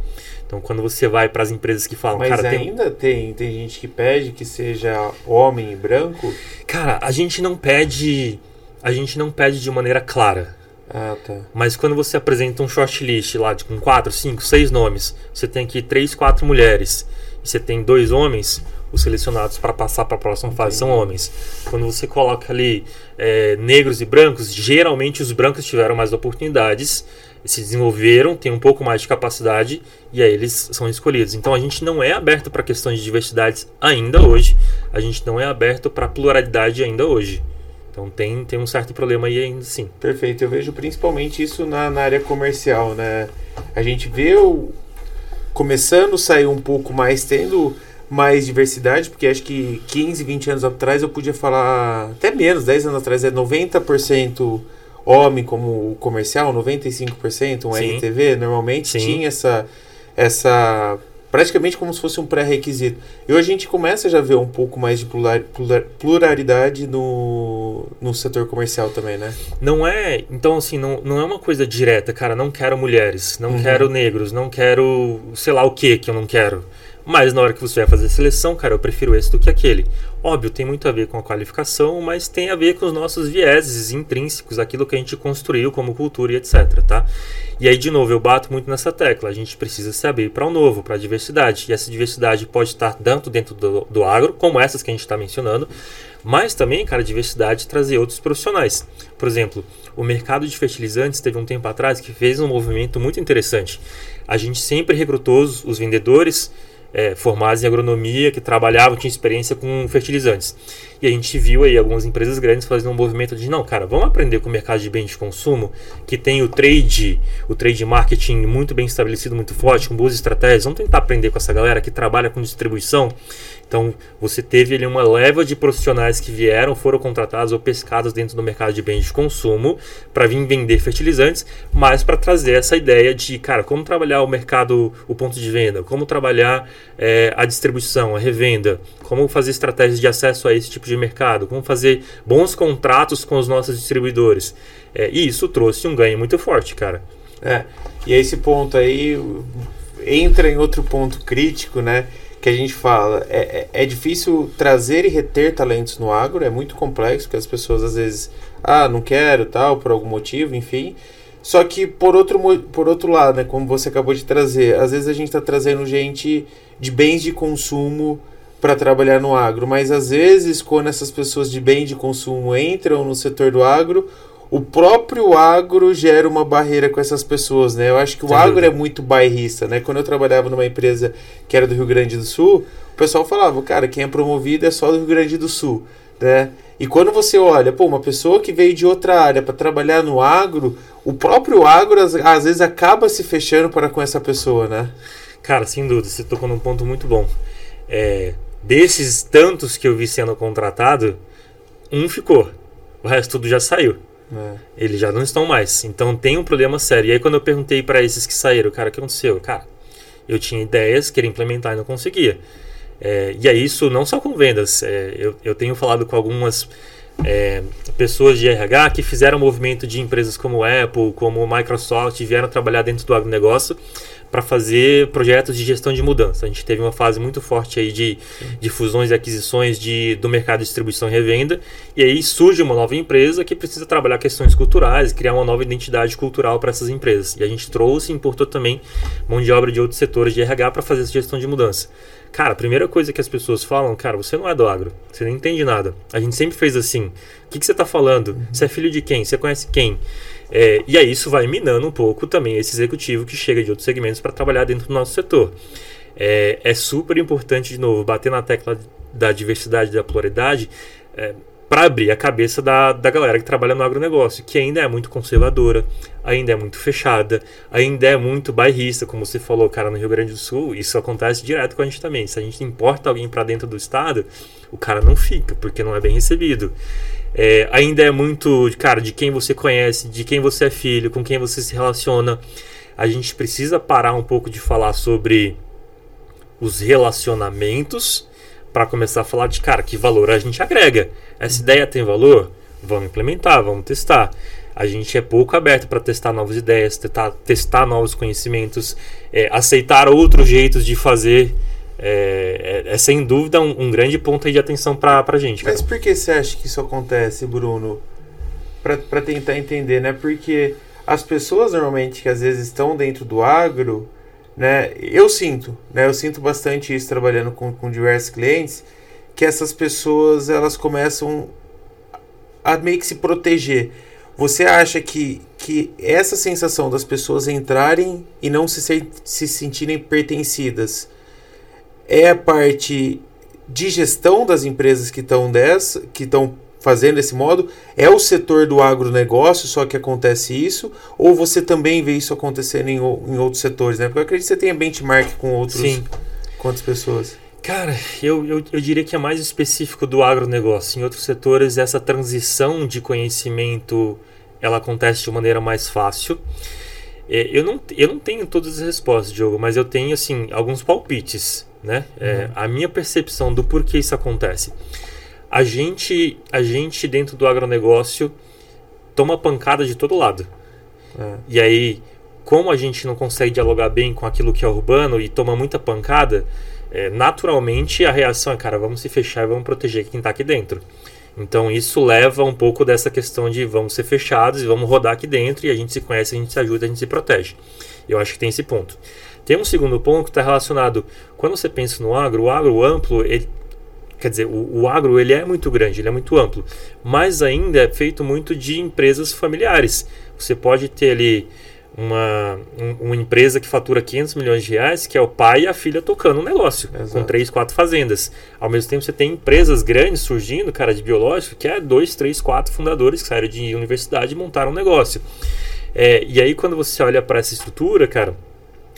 Então, quando você vai para as empresas que falam, Mas cara, ainda tem... tem tem gente que pede que seja homem e branco? Cara, a gente não pede a gente não pede de maneira clara. Ah, tá. Mas quando você apresenta um shortlist lá de, com 4, 5, 6 nomes, você tem aqui 3, 4 mulheres e você tem dois homens, os selecionados para passar para a próxima fase são homens. Quando você coloca ali é, negros e brancos, geralmente os brancos tiveram mais oportunidades, se desenvolveram, têm um pouco mais de capacidade e aí eles são escolhidos. Então a gente não é aberto para questões de diversidade ainda hoje, a gente não é aberto para pluralidade ainda hoje. Então tem, tem um certo problema aí ainda sim. Perfeito, eu vejo principalmente isso na, na área comercial, né? A gente vê o, começando a sair um pouco mais, tendo mais diversidade, porque acho que 15, 20 anos atrás eu podia falar, até menos, 10 anos atrás, é 90% homem como comercial, 95% um Sim. RTV, normalmente Sim. tinha essa, essa praticamente como se fosse um pré-requisito. E hoje a gente começa a já ver um pouco mais de pluralidade no, no setor comercial também, né? Não é, então assim, não, não é uma coisa direta, cara, não quero mulheres, não uhum. quero negros, não quero sei lá o que que eu não quero. Mas na hora que você vai fazer a seleção, cara, eu prefiro esse do que aquele. Óbvio, tem muito a ver com a qualificação, mas tem a ver com os nossos vieses intrínsecos, aquilo que a gente construiu como cultura e etc, tá? E aí, de novo, eu bato muito nessa tecla. A gente precisa se abrir para o novo, para a diversidade. E essa diversidade pode estar tanto dentro do, do agro, como essas que a gente está mencionando, mas também, cara, diversidade trazer outros profissionais. Por exemplo, o mercado de fertilizantes teve um tempo atrás que fez um movimento muito interessante. A gente sempre recrutou os, os vendedores é, formados em agronomia, que trabalhavam, tinham experiência com fertilizantes. E a gente viu aí algumas empresas grandes fazendo um movimento de não, cara, vamos aprender com o mercado de bens de consumo, que tem o trade, o trade marketing muito bem estabelecido, muito forte, com boas estratégias. Vamos tentar aprender com essa galera que trabalha com distribuição. Então, você teve ali uma leva de profissionais que vieram, foram contratados ou pescados dentro do mercado de bens de consumo para vir vender fertilizantes, mas para trazer essa ideia de, cara, como trabalhar o mercado, o ponto de venda, como trabalhar é, a distribuição, a revenda, como fazer estratégias de acesso a esse tipo de mercado, como fazer bons contratos com os nossos distribuidores. É, e isso trouxe um ganho muito forte, cara. É, e esse ponto aí entra em outro ponto crítico, né? que a gente fala, é, é, é, difícil trazer e reter talentos no agro, é muito complexo, porque as pessoas às vezes, ah, não quero, tal, por algum motivo, enfim. Só que por outro, por outro lado, né, como você acabou de trazer, às vezes a gente está trazendo gente de bens de consumo para trabalhar no agro, mas às vezes quando essas pessoas de bens de consumo entram no setor do agro, o próprio agro gera uma barreira com essas pessoas, né? Eu acho que o Sem agro dúvida. é muito bairrista, né? Quando eu trabalhava numa empresa que era do Rio Grande do Sul, o pessoal falava, cara, quem é promovido é só do Rio Grande do Sul, né? E quando você olha, pô, uma pessoa que veio de outra área para trabalhar no agro, o próprio agro às, às, vezes acaba se fechando para com essa pessoa, né? Cara, sem dúvida, você tocou num ponto muito bom. É, desses tantos que eu vi sendo contratado, um ficou, o resto tudo já saiu. É. Eles já não estão mais. Então tem um problema sério. E aí quando eu perguntei para esses que saíram, cara, o que aconteceu? Cara, eu tinha ideias, queria implementar e não conseguia. É, e é isso não só com vendas. É, eu, eu tenho falado com algumas é, pessoas de RH que fizeram movimento de empresas como Apple, como Microsoft, vieram trabalhar dentro do agronegócio para fazer projetos de gestão de mudança. A gente teve uma fase muito forte aí de, de fusões e aquisições de, do mercado de distribuição e revenda, e aí surge uma nova empresa que precisa trabalhar questões culturais, criar uma nova identidade cultural para essas empresas. E a gente trouxe e importou também mão de obra de outros setores de RH para fazer essa gestão de mudança. Cara, a primeira coisa que as pessoas falam, cara, você não é do agro, você não entende nada. A gente sempre fez assim. O que, que você está falando? Você é filho de quem? Você conhece quem? É, e aí isso vai minando um pouco também esse executivo que chega de outros segmentos para trabalhar dentro do nosso setor. É, é, super importante, de novo, bater na tecla da diversidade da pluralidade é, para abrir a cabeça da, da galera que trabalha no agronegócio, que ainda é muito conservadora, ainda é muito fechada, ainda é muito bairrista, como você falou, cara, no Rio Grande do Sul, isso acontece direto com a gente também. Se a gente importa alguém para dentro do estado, o cara não fica, porque não é bem recebido. É, ainda é muito, cara, de quem você conhece, de quem você é filho, com quem você se relaciona. A gente precisa parar um pouco de falar sobre os relacionamentos para começar a falar de, cara, que valor a gente agrega. Essa ideia tem valor? Vamos implementar, vamos testar. A gente é pouco aberto para testar novas ideias, testar, testar novos conhecimentos, é, aceitar outros jeitos de fazer é, é, é, sem dúvida um, um, grande ponto de atenção para a gente. Cara. Mas por que você acha que isso acontece, Bruno? Para tentar entender, né? Porque as pessoas normalmente que às vezes estão dentro do agro, né? Eu sinto, né? Eu sinto bastante isso trabalhando com, com diversos clientes, que essas pessoas elas começam a meio que se proteger. Você acha que, que essa sensação das pessoas entrarem e não se, se sentirem pertencidas é a parte de gestão das empresas que estão dessa, que estão fazendo esse modo? É o setor do agronegócio só que acontece isso? Ou você também vê isso acontecendo em, em outros setores, né? Porque eu acredito que você tenha benchmark com outros Sim. outras pessoas. Cara, eu, eu, eu diria que é mais específico do agronegócio. Em outros setores, essa transição de conhecimento ela acontece de maneira mais fácil. É, eu, não, eu não tenho todas as respostas, Diogo, mas eu tenho assim alguns palpites. Né? É, uhum. a minha percepção do porquê isso acontece. A gente, a gente dentro do agronegócio toma pancada de todo lado. É. E aí, como a gente não consegue dialogar bem com aquilo que é urbano e toma muita pancada, é, naturalmente a reação é, cara, vamos se fechar e vamos proteger quem está aqui dentro. Então isso leva um pouco dessa questão de vamos ser fechados e vamos rodar aqui dentro e a gente se conhece, a gente se ajuda, a gente se protege. Eu acho que tem esse ponto. Tem um segundo ponto que está relacionado, quando você pensa no agro, o agro amplo, ele, quer dizer, o, o, agro ele é muito grande, ele é muito amplo, mas ainda é feito muito de empresas familiares. Você pode ter ali uma, um, uma empresa que fatura 500 milhões de reais, que é o pai e a filha tocando um negócio, Exato. com três, quatro fazendas. Ao mesmo tempo, você tem empresas grandes surgindo, cara, de biológico, que é dois, três, quatro fundadores que saíram de universidade e montaram um negócio. É, e aí, quando você olha para essa estrutura, cara,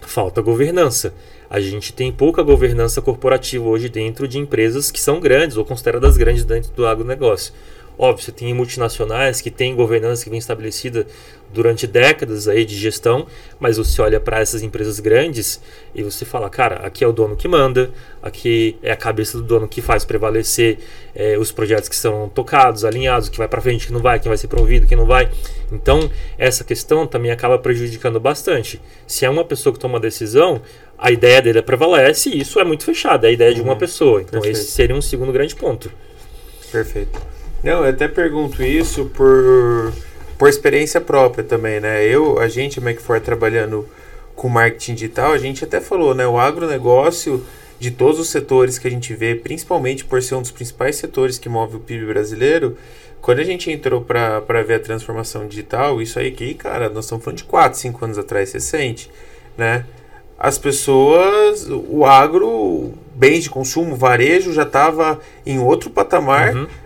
falta governança. A gente tem pouca governança corporativa hoje dentro de empresas que são grandes ou consideradas grandes dentro do agronegócio. Óbvio, você tem multinacionais que têm governança que vem estabelecida durante décadas aí de gestão, mas você olha para essas empresas grandes e você fala, cara, aqui é o dono que manda, aqui é a cabeça do dono que faz prevalecer é, os projetos que são tocados, alinhados, que vai para frente, que não vai, quem vai ser promovido, quem não vai. Então, essa questão também acaba prejudicando bastante. Se é uma pessoa que toma a decisão, a ideia dele prevalece e isso é muito fechado, é a ideia uhum. de uma uhum. pessoa. Então, Perfeito. esse seria um segundo grande ponto. Perfeito. Não, eu até pergunto isso por, por experiência própria também, né? Eu, a gente, a McFord, trabalhando com marketing digital, a gente até falou, né? O agronegócio, de todos os setores que a gente vê, principalmente por ser um dos principais setores que move o PIB brasileiro, quando a gente entrou para ver a transformação digital, isso aí que, cara, nós estamos falando de 4, 5 anos atrás, recente, né? As pessoas, o agro, bens de consumo, varejo já estava em outro patamar. Uhum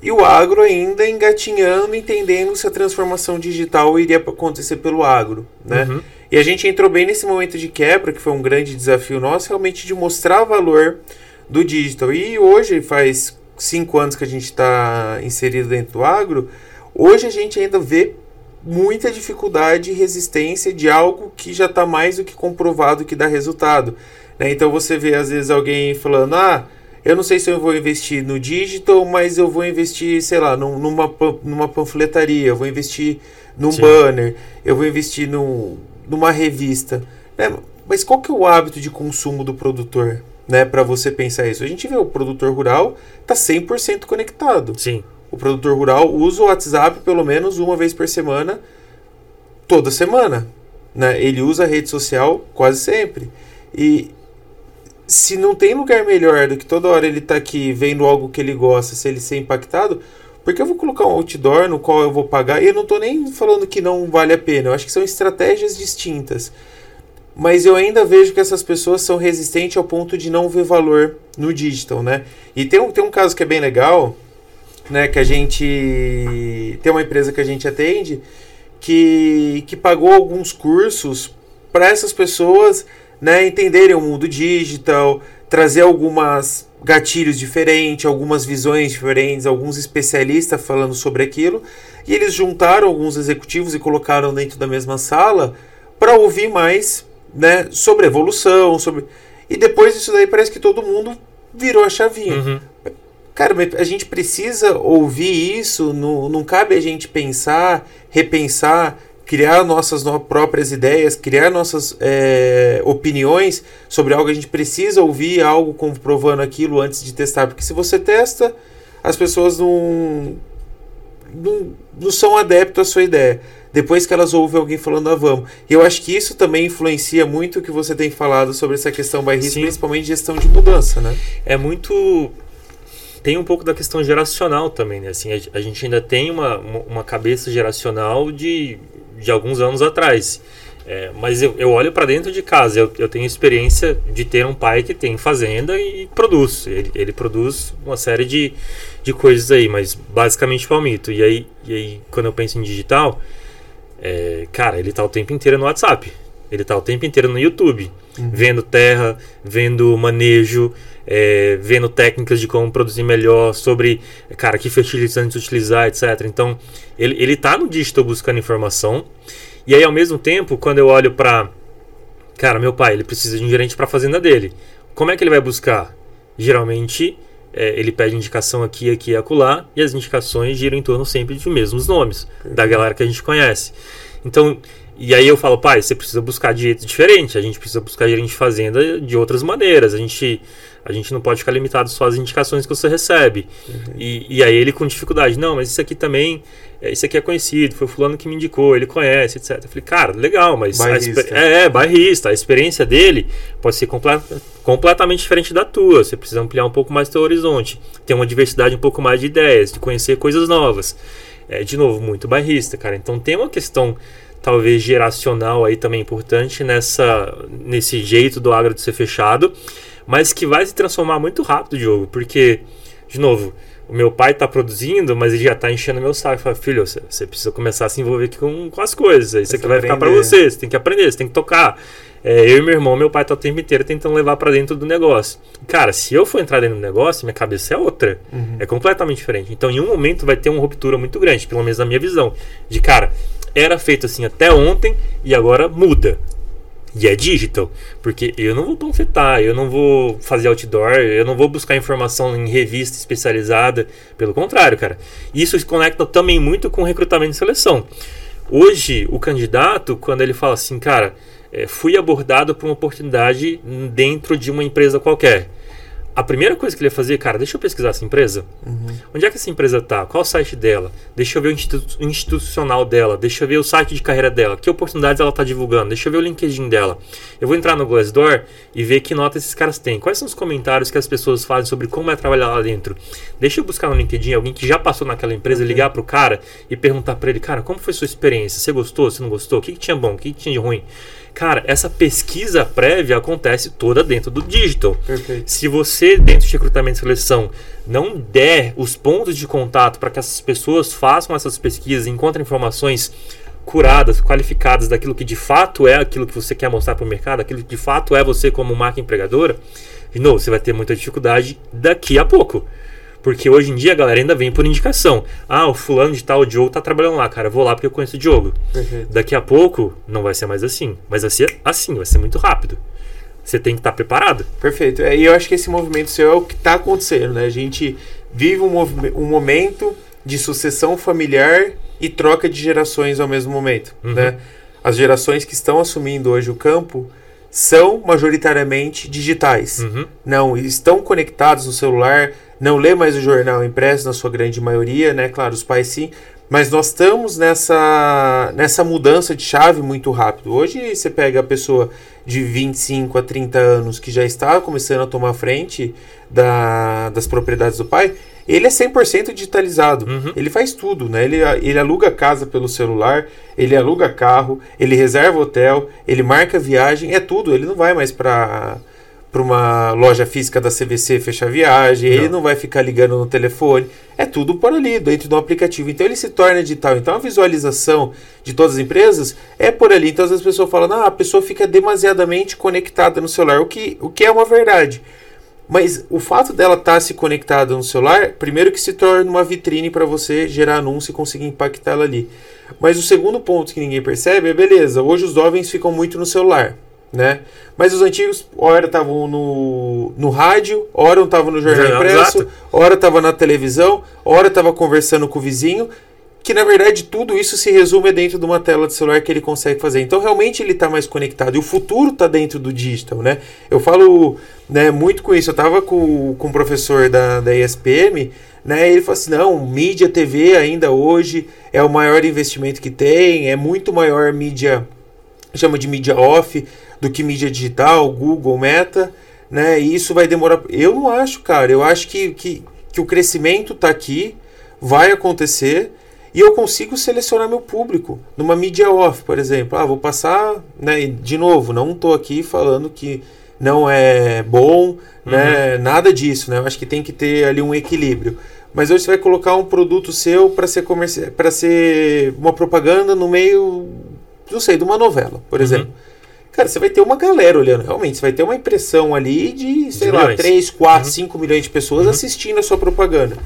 e o agro ainda engatinhando, entendendo se a transformação digital iria acontecer pelo agro, né? Uhum. E a gente entrou bem nesse momento de quebra, que foi um grande desafio nosso, realmente de mostrar valor do digital. E hoje, faz cinco anos que a gente está inserido dentro do agro, hoje a gente ainda vê muita dificuldade e resistência de algo que já está mais do que comprovado que dá resultado. Né? Então você vê às vezes alguém falando, ah, eu não sei se eu vou investir no digital, mas eu vou investir, sei lá, numa, numa panfletaria, eu vou investir num Sim. banner, eu vou investir num, numa revista. Né? Mas qual que é o hábito de consumo do produtor? Né, para você pensar isso. A gente vê o produtor rural tá 100% conectado. Sim. O produtor rural usa o WhatsApp pelo menos uma vez por semana, toda semana. Né? Ele usa a rede social quase sempre. E se não tem lugar melhor do que toda hora ele tá aqui vendo algo que ele gosta, se ele ser impactado, porque eu vou colocar um outdoor no qual eu vou pagar, e eu não tô nem falando que não vale a pena, eu acho que são estratégias distintas. Mas eu ainda vejo que essas pessoas são resistentes ao ponto de não ver valor no digital, né? E tem um, tem um caso que é bem legal, né? Que a gente. Tem uma empresa que a gente atende que, que pagou alguns cursos para essas pessoas né, entenderem o mundo digital, trazer algumas gatilhos diferentes, algumas visões diferentes, alguns especialistas falando sobre aquilo, e eles juntaram alguns executivos e colocaram dentro da mesma sala para ouvir mais, né, sobre evolução, sobre e depois disso daí parece que todo mundo virou a chavinha. Uhum. Cara, a gente precisa ouvir isso, não, não cabe a gente pensar, repensar criar nossas próprias ideias, criar nossas é, opiniões sobre algo. A gente precisa ouvir algo comprovando aquilo antes de testar, porque se você testa, as pessoas não, não, não são adeptas à sua ideia. depois que elas ouvem alguém falando, ah, vamos. E eu acho que isso também influencia muito o que você tem falado sobre essa questão bairrista, Sim. principalmente gestão de mudança, né? É muito tem um pouco da questão geracional também, né? Assim, a, a gente ainda tem uma, uma cabeça geracional de, de alguns anos atrás. É, mas eu, eu olho para dentro de casa, eu, eu tenho experiência de ter um pai que tem fazenda e produz. Ele, ele produz uma série de, de coisas aí, mas basicamente palmito. E aí, e aí quando eu penso em digital, é, cara, ele tá o tempo inteiro no WhatsApp. Ele tá o tempo inteiro no YouTube, uhum. vendo terra, vendo manejo, é, vendo técnicas de como produzir melhor, sobre, cara, que fertilizantes utilizar, etc. Então, ele, ele tá no digital buscando informação. E aí, ao mesmo tempo, quando eu olho para. Cara, meu pai, ele precisa de um gerente para a fazenda dele. Como é que ele vai buscar? Geralmente, é, ele pede indicação aqui, aqui e acolá, e as indicações giram em torno sempre de mesmos nomes, da galera que a gente conhece. Então, e aí eu falo, pai, você precisa buscar de jeito diferente, a gente precisa buscar gerente de fazenda de outras maneiras, a gente a gente não pode ficar limitado só às indicações que você recebe. Uhum. E, e aí ele com dificuldade, não, mas isso aqui também, é, isso aqui é conhecido, foi fulano que me indicou, ele conhece, etc. Eu falei, cara, legal, mas bairrista. é, é, bairrista, a experiência dele pode ser comple completamente diferente da tua. Você precisa ampliar um pouco mais o teu horizonte, ter uma diversidade um pouco mais de ideias, de conhecer coisas novas. É, de novo, muito bairrista, cara. Então tem uma questão talvez geracional aí também importante nessa nesse jeito do agro de ser fechado mas que vai se transformar muito rápido o jogo, porque, de novo, o meu pai está produzindo, mas ele já está enchendo meu saco. Fala, filho, você, você, precisa começar a se envolver aqui com, com as coisas. Isso aqui vai ficar para você, você tem que aprender, você tem que tocar. É, eu e meu irmão, meu pai tá o tempo inteiro tentando levar para dentro do negócio. Cara, se eu for entrar dentro do negócio, minha cabeça é outra. Uhum. É completamente diferente. Então, em um momento, vai ter uma ruptura muito grande, pelo menos na minha visão. De cara, era feito assim até ontem e agora muda. E é digital, porque eu não vou panfletar, eu não vou fazer outdoor, eu não vou buscar informação em revista especializada. Pelo contrário, cara. Isso se conecta também muito com recrutamento e seleção. Hoje, o candidato, quando ele fala assim, cara, é, fui abordado por uma oportunidade dentro de uma empresa qualquer a primeira coisa que ele ia fazer, cara, deixa eu pesquisar essa empresa. Uhum. Onde é que essa empresa tá? Qual o site dela? Deixa eu ver o institu institucional dela. Deixa eu ver o site de carreira dela. Que oportunidades ela tá divulgando? Deixa eu ver o LinkedIn dela. Eu vou entrar no Glassdoor e ver que nota esses caras têm. Quais são os comentários que as pessoas fazem sobre como é trabalhar lá dentro? Deixa eu buscar no LinkedIn alguém que já passou naquela empresa, uhum. ligar pro cara e perguntar para ele, cara, como foi sua experiência? Você gostou? Você não gostou? O que, que tinha bom? O que, que tinha de ruim? Cara, essa pesquisa prévia acontece toda dentro do digital. Perfeito. Se você, dentro de recrutamento e seleção, não der os pontos de contato para que essas pessoas façam essas pesquisas, encontrem informações curadas, qualificadas daquilo que de fato é aquilo que você quer mostrar para o mercado, aquilo que de fato é você como marca empregadora, de novo, você vai ter muita dificuldade daqui a pouco. Porque hoje em dia a galera ainda vem por indicação. Ah, o fulano de tal, o Diogo tá trabalhando lá, cara. Vou lá porque eu conheço o Diogo. Perfeito. Daqui a pouco não vai ser mais assim. Mas vai ser assim, vai ser muito rápido. Você tem que estar tá preparado. Perfeito. É, e eu acho que esse movimento seu é o que está acontecendo, né? A gente vive um, um momento de sucessão familiar e troca de gerações ao mesmo momento, uhum. né? As gerações que estão assumindo hoje o campo são majoritariamente digitais. Uhum. Não estão conectados no celular, não lê mais o jornal impresso na sua grande maioria, né? Claro, os pais sim, mas nós estamos nessa, nessa mudança de chave muito rápido. Hoje você pega a pessoa de 25 a 30 anos que já está começando a tomar frente da, das propriedades do pai, ele é 100% digitalizado. Uhum. Ele faz tudo, né? Ele, ele aluga casa pelo celular, ele aluga carro, ele reserva hotel, ele marca viagem, é tudo. Ele não vai mais para para uma loja física da CVC fechar viagem, não. ele não vai ficar ligando no telefone, é tudo por ali, dentro do aplicativo. Então ele se torna digital. Então a visualização de todas as empresas é por ali. Então as pessoas falam, ah, a pessoa fica demasiadamente conectada no celular, o que, o que é uma verdade. Mas o fato dela estar tá se conectada no celular, primeiro que se torna uma vitrine para você gerar anúncio e conseguir impactar ela ali. Mas o segundo ponto que ninguém percebe é, beleza, hoje os jovens ficam muito no celular né? Mas os antigos, ora estavam no, no rádio, ora estavam no jornal impresso, exato. ora estavam na televisão, ora estavam conversando com o vizinho, que na verdade tudo isso se resume dentro de uma tela de celular que ele consegue fazer. Então realmente ele está mais conectado e o futuro está dentro do digital, né? Eu falo né, muito com isso. Eu estava com, com o professor da, da ESPM Né? Ele fala assim: não, mídia TV ainda hoje é o maior investimento que tem, é muito maior mídia, chama de mídia off, do que mídia digital, Google, Meta, né? E isso vai demorar. Eu não acho, cara. Eu acho que, que, que o crescimento está aqui, vai acontecer e eu consigo selecionar meu público numa mídia off, por exemplo. Ah, vou passar, né? De novo, não estou aqui falando que não é bom, né? Uhum. Nada disso, né? Eu acho que tem que ter ali um equilíbrio. Mas hoje você vai colocar um produto seu para ser comerci... para ser uma propaganda no meio, não sei, de uma novela, por uhum. exemplo. Cara, você vai ter uma galera olhando, realmente. Você vai ter uma impressão ali de, sei de lá, milhões. 3, 4, uhum. 5 milhões de pessoas uhum. assistindo a sua propaganda.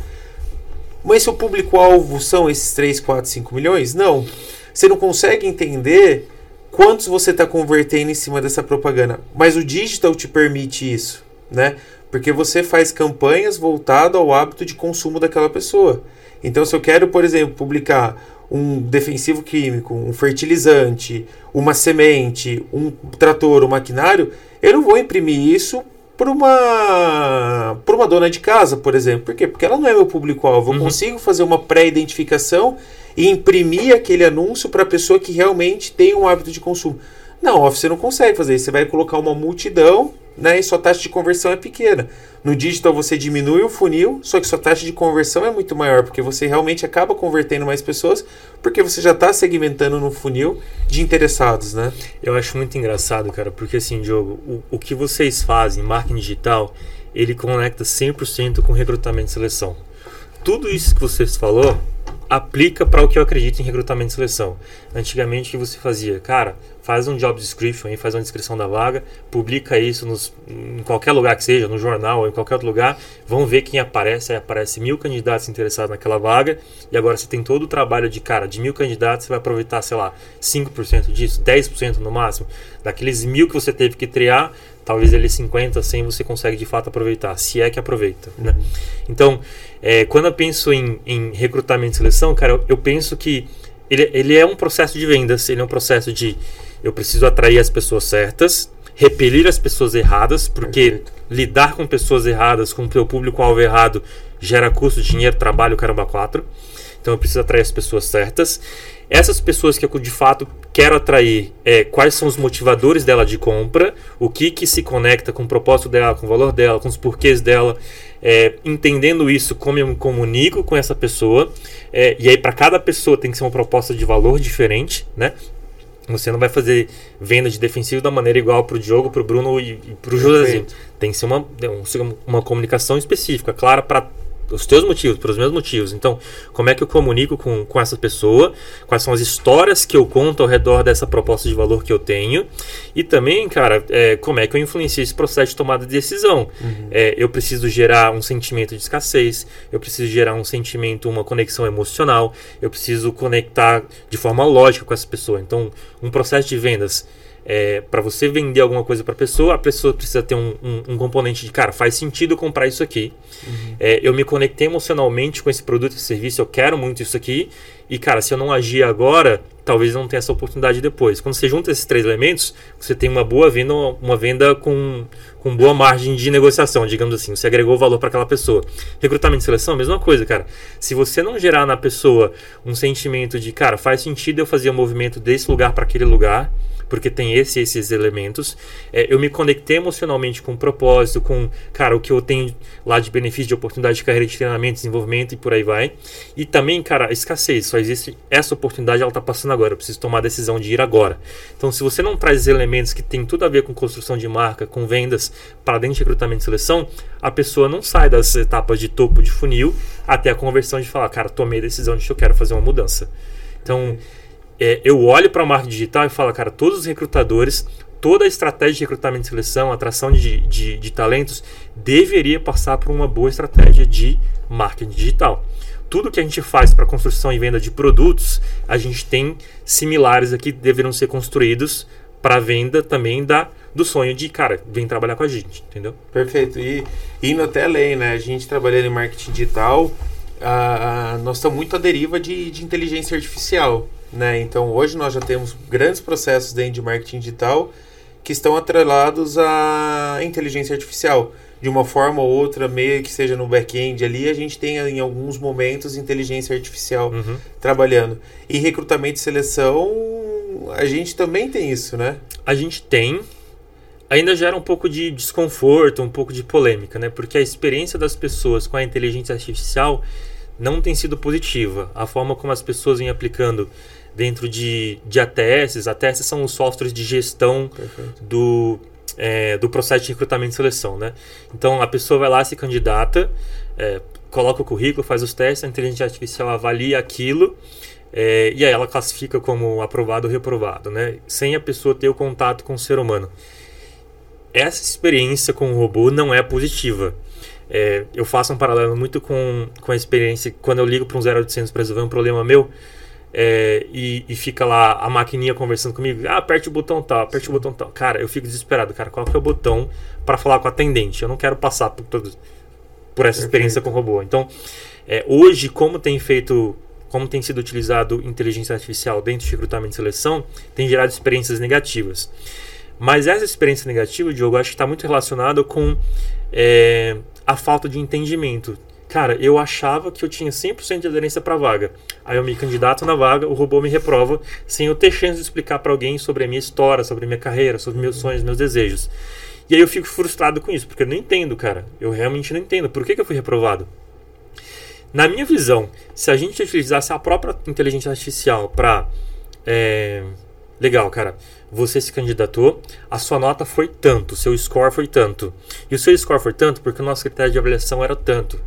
Mas seu público-alvo são esses 3, 4, 5 milhões? Não. Você não consegue entender quantos você está convertendo em cima dessa propaganda. Mas o digital te permite isso, né? Porque você faz campanhas voltadas ao hábito de consumo daquela pessoa. Então, se eu quero, por exemplo, publicar um defensivo químico, um fertilizante, uma semente, um trator, um maquinário, eu não vou imprimir isso para uma, por uma dona de casa, por exemplo. Por quê? Porque ela não é meu público-alvo. Eu uhum. consigo fazer uma pré-identificação e imprimir aquele anúncio para a pessoa que realmente tem um hábito de consumo. Não, Office você não consegue fazer isso. Você vai colocar uma multidão né, e sua taxa de conversão é pequena. No digital você diminui o funil, só que sua taxa de conversão é muito maior, porque você realmente acaba convertendo mais pessoas, porque você já está segmentando no funil de interessados, né? Eu acho muito engraçado, cara, porque assim, Diogo, o, o que vocês fazem, marketing digital, ele conecta 100% com recrutamento e seleção. Tudo isso que vocês falou aplica para o que eu acredito em recrutamento e seleção. Antigamente, o que você fazia? Cara, faz um job description aí, faz uma descrição da vaga, publica isso nos, em qualquer lugar que seja, no jornal ou em qualquer outro lugar, vão ver quem aparece, aí aparece mil candidatos interessados naquela vaga, e agora você tem todo o trabalho de, cara, de mil candidatos, você vai aproveitar, sei lá, 5% disso, 10% no máximo, daqueles mil que você teve que triar, talvez ele 50, 100 você consegue de fato aproveitar, se é que aproveita, né? Então, é, quando eu penso em, em recrutamento e seleção, cara, eu, eu penso que ele, ele é um processo de vendas, ele é um processo de eu preciso atrair as pessoas certas, repelir as pessoas erradas, porque Perfeito. lidar com pessoas erradas, com o teu público-alvo errado, gera custo, dinheiro, trabalho, caramba, quatro. Então eu preciso atrair as pessoas certas. Essas pessoas que eu de fato quero atrair, é, quais são os motivadores dela de compra, o que, que se conecta com o propósito dela, com o valor dela, com os porquês dela. É, entendendo isso, como eu me comunico com essa pessoa. É, e aí, para cada pessoa tem que ser uma proposta de valor diferente, né? Você não vai fazer venda de defensivo da maneira igual para o Diogo, para o Bruno e, e para o Josézinho. Tem que ser uma, uma comunicação específica, clara para os teus motivos, pelos meus motivos. Então, como é que eu comunico com, com essa pessoa? Quais são as histórias que eu conto ao redor dessa proposta de valor que eu tenho? E também, cara, é, como é que eu influencio esse processo de tomada de decisão? Uhum. É, eu preciso gerar um sentimento de escassez, eu preciso gerar um sentimento, uma conexão emocional, eu preciso conectar de forma lógica com essa pessoa. Então, um processo de vendas é, para você vender alguma coisa para a pessoa, a pessoa precisa ter um, um, um, componente de, cara, faz sentido comprar isso aqui. Uhum. É, eu me conectei emocionalmente com esse produto e serviço, eu quero muito isso aqui. E, cara, se eu não agir agora, talvez não tenha essa oportunidade depois. Quando você junta esses três elementos, você tem uma boa venda, uma venda com, com boa margem de negociação, digamos assim. Você agregou valor para aquela pessoa. Recrutamento e seleção, mesma coisa, cara. Se você não gerar na pessoa um sentimento de, cara, faz sentido eu fazer o um movimento desse lugar para aquele lugar porque tem esse, esses elementos. É, eu me conectei emocionalmente com o propósito, com, cara, o que eu tenho lá de benefício de oportunidade de carreira de treinamento, desenvolvimento e por aí vai. E também, cara, a escassez, só existe essa oportunidade, ela está passando agora, eu preciso tomar a decisão de ir agora. Então, se você não traz elementos que tem tudo a ver com construção de marca, com vendas, para dentro de recrutamento e seleção, a pessoa não sai das etapas de topo de funil até a conversão de falar, cara, tomei a decisão de que eu quero fazer uma mudança. Então, eu olho para o marketing digital e falo, cara, todos os recrutadores, toda a estratégia de recrutamento e seleção, atração de, de, de talentos, deveria passar por uma boa estratégia de marketing digital. Tudo que a gente faz para construção e venda de produtos, a gente tem similares aqui que deveriam ser construídos para venda também da do sonho de, cara, vem trabalhar com a gente, entendeu? Perfeito. E indo até além, né? A gente trabalhando em marketing digital, a, a, nós estamos muito à deriva de, de inteligência artificial. Né? Então hoje nós já temos grandes processos dentro de marketing digital que estão atrelados à inteligência artificial. de uma forma ou outra, meio que seja no back-end ali, a gente tem em alguns momentos inteligência artificial Uhum. trabalhando. E recrutamento e seleção, a gente também tem isso, né? A gente tem. Ainda gera um pouco de desconforto, um pouco de polêmica, né? Porque a experiência das pessoas com a inteligência artificial não tem sido positiva. A forma como as pessoas vêm aplicando dentro de, de ATS, ATS são os softwares de gestão Perfeito. do, é, do processo de recrutamento e seleção, né? Então a pessoa vai lá, se candidata, é, coloca o currículo, faz os testes, a inteligência artificial avalia aquilo é, e aí ela classifica como aprovado ou reprovado, né? Sem a pessoa ter o contato com o ser humano. Essa experiência com o robô não é positiva. É, eu faço um paralelo muito com, com a experiência quando eu ligo para um 0800 para resolver um problema meu é, e, e fica lá a maquininha conversando comigo. Ah, aperte o botão tal, aperte o botão tal. Cara, eu fico desesperado, cara. Qual que é o botão para falar com a atendente? Eu não quero passar por, todo, por essa experiência com o robô. Então, é, hoje, como tem feito, como tem sido utilizado inteligência artificial dentro de recrutamento e seleção, tem gerado experiências negativas. Mas essa experiência negativa, Diogo, acho que está muito relacionada com é, a falta de entendimento. Cara, eu achava que eu tinha 100% de aderência para vaga. Aí eu me candidato na vaga, o robô me reprova, sem eu ter chance de explicar para alguém sobre a minha história, sobre a minha carreira, sobre meus sonhos, meus desejos. E aí eu fico frustrado com isso, porque eu não entendo, cara. Eu realmente não entendo. Por que, que eu fui reprovado? Na minha visão, se a gente utilizasse a própria inteligência artificial para. É, legal, cara. Você se candidatou, a sua nota foi tanto, seu score foi tanto. E o seu score foi tanto porque o nosso critério de avaliação era tanto.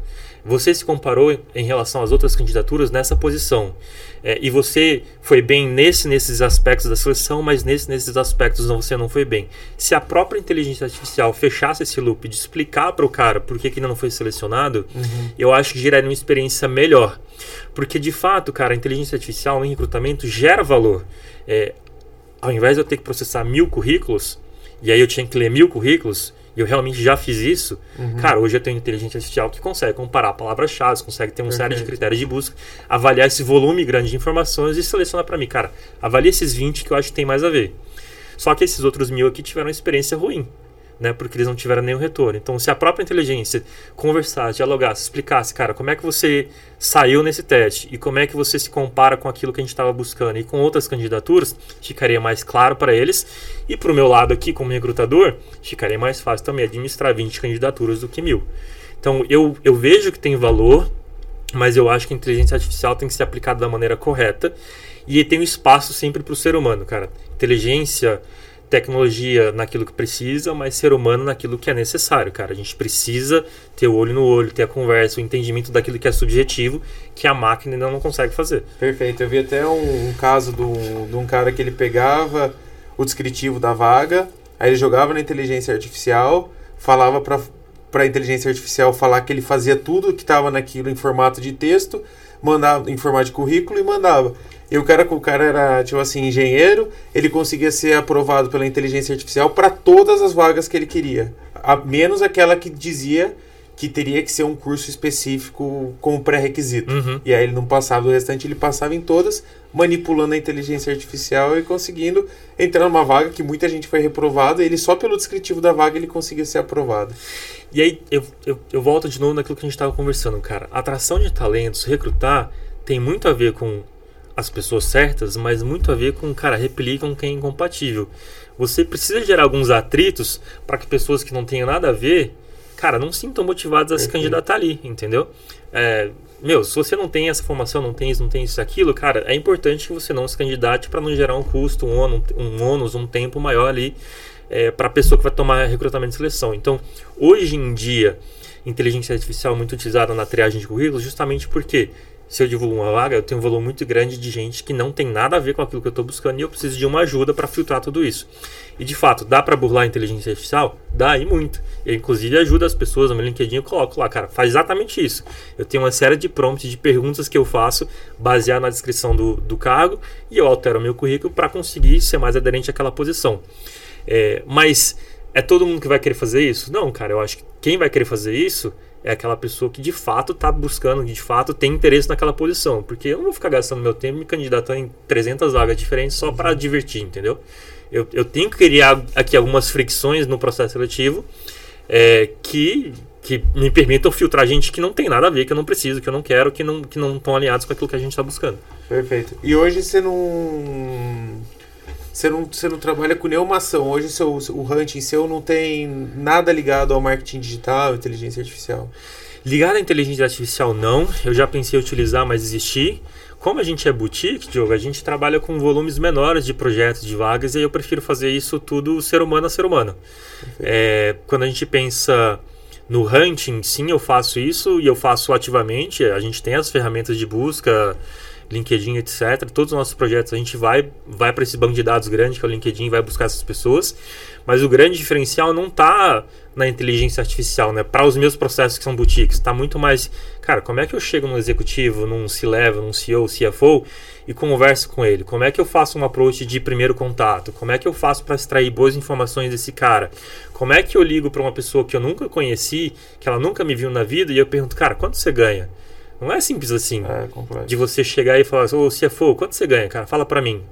Você se comparou em relação às outras candidaturas nessa posição. É, e você foi bem nesse, nesses aspectos da seleção, mas nesse, nesses aspectos não, você não foi bem. Se a própria inteligência artificial fechasse esse loop de explicar para o cara por que, que ele não foi selecionado, Uhum. eu acho que geraria uma experiência melhor. Porque de fato, cara, a inteligência artificial no recrutamento gera valor. É, ao invés de eu ter que processar mil currículos, e aí eu tinha que ler mil currículos, e eu realmente já fiz isso, Uhum. cara, hoje eu tenho inteligência artificial que consegue comparar palavras-chave, consegue ter uma série de Perfeito. critérios de busca, avaliar esse volume grande de informações e selecionar para mim, cara, avalie esses 20 que eu acho que tem mais a ver. Só que esses outros mil aqui tiveram uma experiência ruim, né? Porque eles não tiveram nenhum retorno. Então, se a própria inteligência conversasse, dialogasse, explicasse, cara, como é que você saiu nesse teste e como é que você se compara com aquilo que a gente estava buscando e com outras candidaturas, ficaria mais claro para eles. E para o meu lado aqui, como recrutador, ficaria mais fácil também administrar 20 candidaturas do que mil. Então, eu, eu vejo que tem valor, mas eu acho que a inteligência artificial tem que ser aplicada da maneira correta e tem um espaço sempre para o ser humano, cara. Inteligência, tecnologia naquilo que precisa, mas ser humano naquilo que é necessário, cara. A gente precisa ter o olho no olho, ter a conversa, o entendimento daquilo que é subjetivo, que a máquina ainda não consegue fazer. Perfeito. Eu vi até um, um caso de um, de um cara que ele pegava o descritivo da vaga, aí ele jogava na inteligência artificial, falava para para a inteligência artificial falar que ele fazia tudo que estava naquilo em formato de texto, mandava em formato de currículo e mandava. E o cara, o cara era, tipo assim, engenheiro, ele conseguia ser aprovado pela inteligência artificial para todas as vagas que ele queria, a, menos aquela que dizia que teria que ser um curso específico como pré-requisito. Uhum. E aí ele não passava o restante, ele passava em todas, manipulando a inteligência artificial e conseguindo entrar numa vaga que muita gente foi reprovada, ele só pelo descritivo da vaga ele conseguia ser aprovado. E aí eu, eu, eu volto de novo naquilo que a gente estava conversando, cara. Atração de talentos, recrutar, tem muito a ver com as pessoas certas, mas muito a ver com, cara, repelir com quem é incompatível. Você precisa gerar alguns atritos para que pessoas que não tenham nada a ver, cara, não sintam motivadas a se Perfeito. candidatar ali, entendeu? É, meu, se você não tem essa formação, não tem isso, não tem isso, aquilo, cara, é importante que você não se candidate para não gerar um custo, um ônus, um, ônus, um tempo maior ali é, para a pessoa que vai tomar recrutamento e seleção. Então, hoje em dia, inteligência artificial é muito utilizada na triagem de currículos, justamente porque se eu divulgo uma vaga, eu tenho um volume muito grande de gente que não tem nada a ver com aquilo que eu estou buscando e eu preciso de uma ajuda para filtrar tudo isso. E de fato, dá para burlar a inteligência artificial? Dá e muito. Eu, inclusive, ajudo as pessoas no meu LinkedIn, eu coloco lá, cara, faz exatamente isso. Eu tenho uma série de prompts, de perguntas que eu faço, baseado na descrição do, do cargo, e eu altero meu currículo para conseguir ser mais aderente àquela posição. É, mas é todo mundo que vai querer fazer isso? Não, cara, eu acho que quem vai querer fazer isso é aquela pessoa que de fato está buscando, que de fato tem interesse naquela posição. Porque eu não vou ficar gastando meu tempo me candidatando em 300 vagas diferentes só para divertir, entendeu? Eu, eu tenho que criar aqui algumas fricções no processo seletivo é, que que me permitam filtrar gente que não tem nada a ver, que eu não preciso, que eu não quero, que não que não estão alinhados com aquilo que a gente está buscando. Perfeito. E hoje você não você não, você não trabalha com nenhuma ação. Hoje seu, o hunting seu não tem nada ligado ao marketing digital, inteligência artificial. Ligado à inteligência artificial, não. Eu já pensei em utilizar, mas desisti. Como a gente é boutique, Diogo, a gente trabalha com volumes menores de projetos, de vagas, e eu prefiro fazer isso tudo ser humano a ser humano. É, quando a gente pensa no hunting, sim, eu faço isso e eu faço ativamente. A gente tem as ferramentas de busca, LinkedIn, etc. Todos os nossos projetos a gente vai, vai para esse banco de dados grande que é o LinkedIn, vai buscar essas pessoas. Mas o grande diferencial não está na inteligência artificial, né? Para os meus processos que são boutiques, está muito mais, cara, como é que eu chego num executivo, num C-level, num CEO, CFO e converso com ele? Como é que eu faço um approach de primeiro contato? Como é que eu faço para extrair boas informações desse cara? Como é que eu ligo para uma pessoa que eu nunca conheci, que ela nunca me viu na vida e eu pergunto, cara, quanto você ganha? Não é simples assim. É, de você chegar e falar, ô assim, CFO, quanto você ganha, cara? Fala para mim.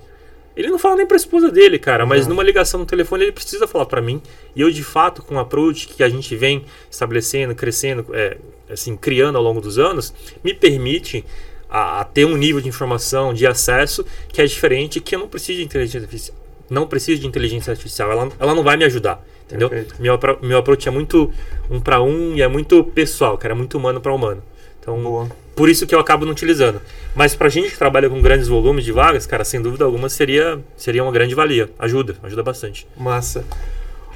Ele não fala nem pra esposa dele, cara, mas numa ligação no telefone ele precisa falar para mim. E eu, de fato, com o approach que a gente vem estabelecendo, crescendo, é, assim, criando ao longo dos anos, me permite a, a, ter um nível de informação, de acesso que é diferente, que eu não preciso de inteligência artificial. Não preciso de inteligência artificial, ela, ela não vai me ajudar, entendeu? Meu, meu approach é muito um para um e é muito pessoal, cara, é muito humano para humano. Então, Boa. por isso que eu acabo não utilizando. Mas pra gente que trabalha com grandes volumes de vagas, cara, sem dúvida alguma seria, seria uma grande valia. Ajuda, ajuda bastante. Massa.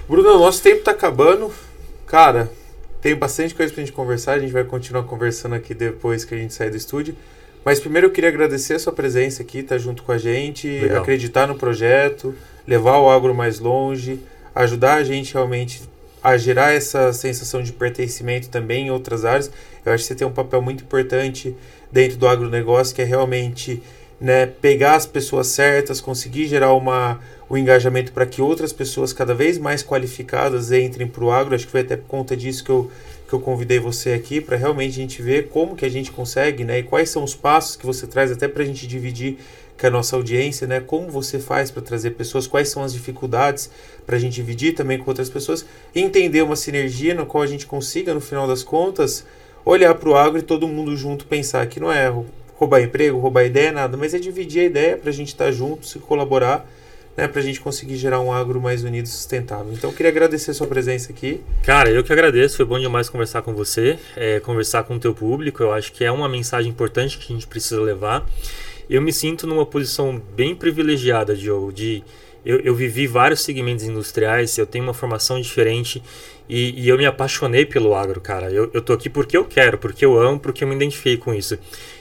Bruno, nosso tempo tá acabando. Cara, tem bastante coisa pra gente conversar. A gente vai continuar conversando aqui depois que a gente sair do estúdio. Mas primeiro eu queria agradecer a sua presença aqui, estar tá junto com a gente, Legal. acreditar no projeto, levar o agro mais longe, ajudar a gente realmente a gerar essa sensação de pertencimento também em outras áreas. Eu acho que você tem um papel muito importante dentro do agronegócio, que é realmente né, pegar as pessoas certas, conseguir gerar uma, um engajamento para que outras pessoas cada vez mais qualificadas entrem para o agro. Acho que foi até por conta disso que eu, que eu convidei você aqui, para realmente a gente ver como que a gente consegue, né, e quais são os passos que você traz até para a gente dividir com a nossa audiência, né? Como você faz para trazer pessoas, quais são as dificuldades para a gente dividir também com outras pessoas, entender uma sinergia na qual a gente consiga, no final das contas, olhar para o agro e todo mundo junto pensar que não é roubar emprego, roubar ideia, nada, mas é dividir a ideia para a gente estar tá junto, se colaborar, né, para a gente conseguir gerar um agro mais unido e sustentável. Então, eu queria agradecer a sua presença aqui. Cara, eu que agradeço, foi bom demais conversar com você, é, conversar com o teu público, eu acho que é uma mensagem importante que a gente precisa levar eu me sinto numa posição bem privilegiada, Diogo, de eu, eu, vivi vários segmentos industriais, eu tenho uma formação diferente e, e, eu me apaixonei pelo agro, cara. Eu, eu tô aqui porque eu quero, porque eu amo, porque eu me identifiquei com isso.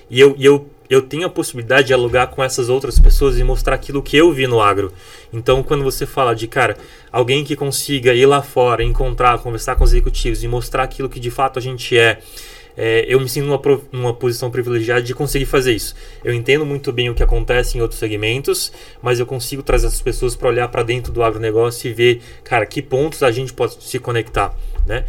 E eu, eu, eu tenho a possibilidade de alugar com essas outras pessoas e mostrar aquilo que eu vi no agro. Então, quando você fala de, cara, alguém que consiga ir lá fora, encontrar, conversar com os executivos e mostrar aquilo que de fato a gente é, é, eu me sinto numa, numa posição privilegiada de conseguir fazer isso. Eu entendo muito bem o que acontece em outros segmentos, mas eu consigo trazer essas pessoas para olhar para dentro do agronegócio e ver, cara, que pontos a gente pode se conectar, né?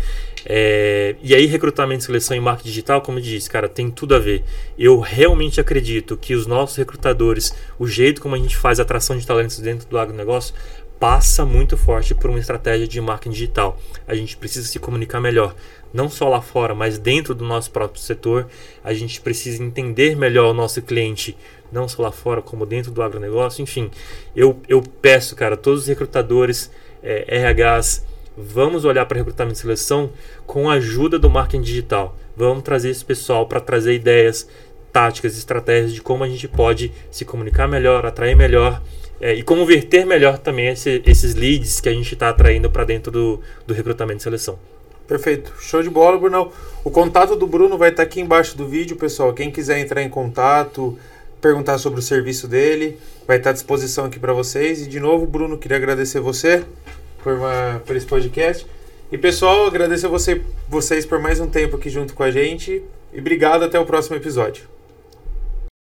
É, e aí, recrutamento, seleção e marketing digital, como eu disse, cara, tem tudo a ver. Eu realmente acredito que os nossos recrutadores, o jeito como a gente faz a atração de talentos dentro do agronegócio, passa muito forte por uma estratégia de marketing digital. A gente precisa se comunicar melhor não só lá fora, mas dentro do nosso próprio setor. A gente precisa entender melhor o nosso cliente, não só lá fora, como dentro do agronegócio. Enfim, eu, eu peço, cara, todos os recrutadores, é, RHs, vamos olhar para recrutamento e seleção com a ajuda do marketing digital. Vamos trazer esse pessoal para trazer ideias, táticas, estratégias de como a gente pode se comunicar melhor, atrair melhor é, e converter melhor também esse, esses leads que a gente está atraindo para dentro do, do recrutamento e seleção. Perfeito. Show de bola, Bruno. O contato do Bruno vai estar aqui embaixo do vídeo, pessoal. Quem quiser entrar em contato, perguntar sobre o serviço dele, vai estar à disposição aqui para vocês. E de novo, Bruno, queria agradecer você por, uma, por esse podcast. E pessoal, agradecer você, vocês por mais um tempo aqui junto com a gente. E obrigado, até o próximo episódio.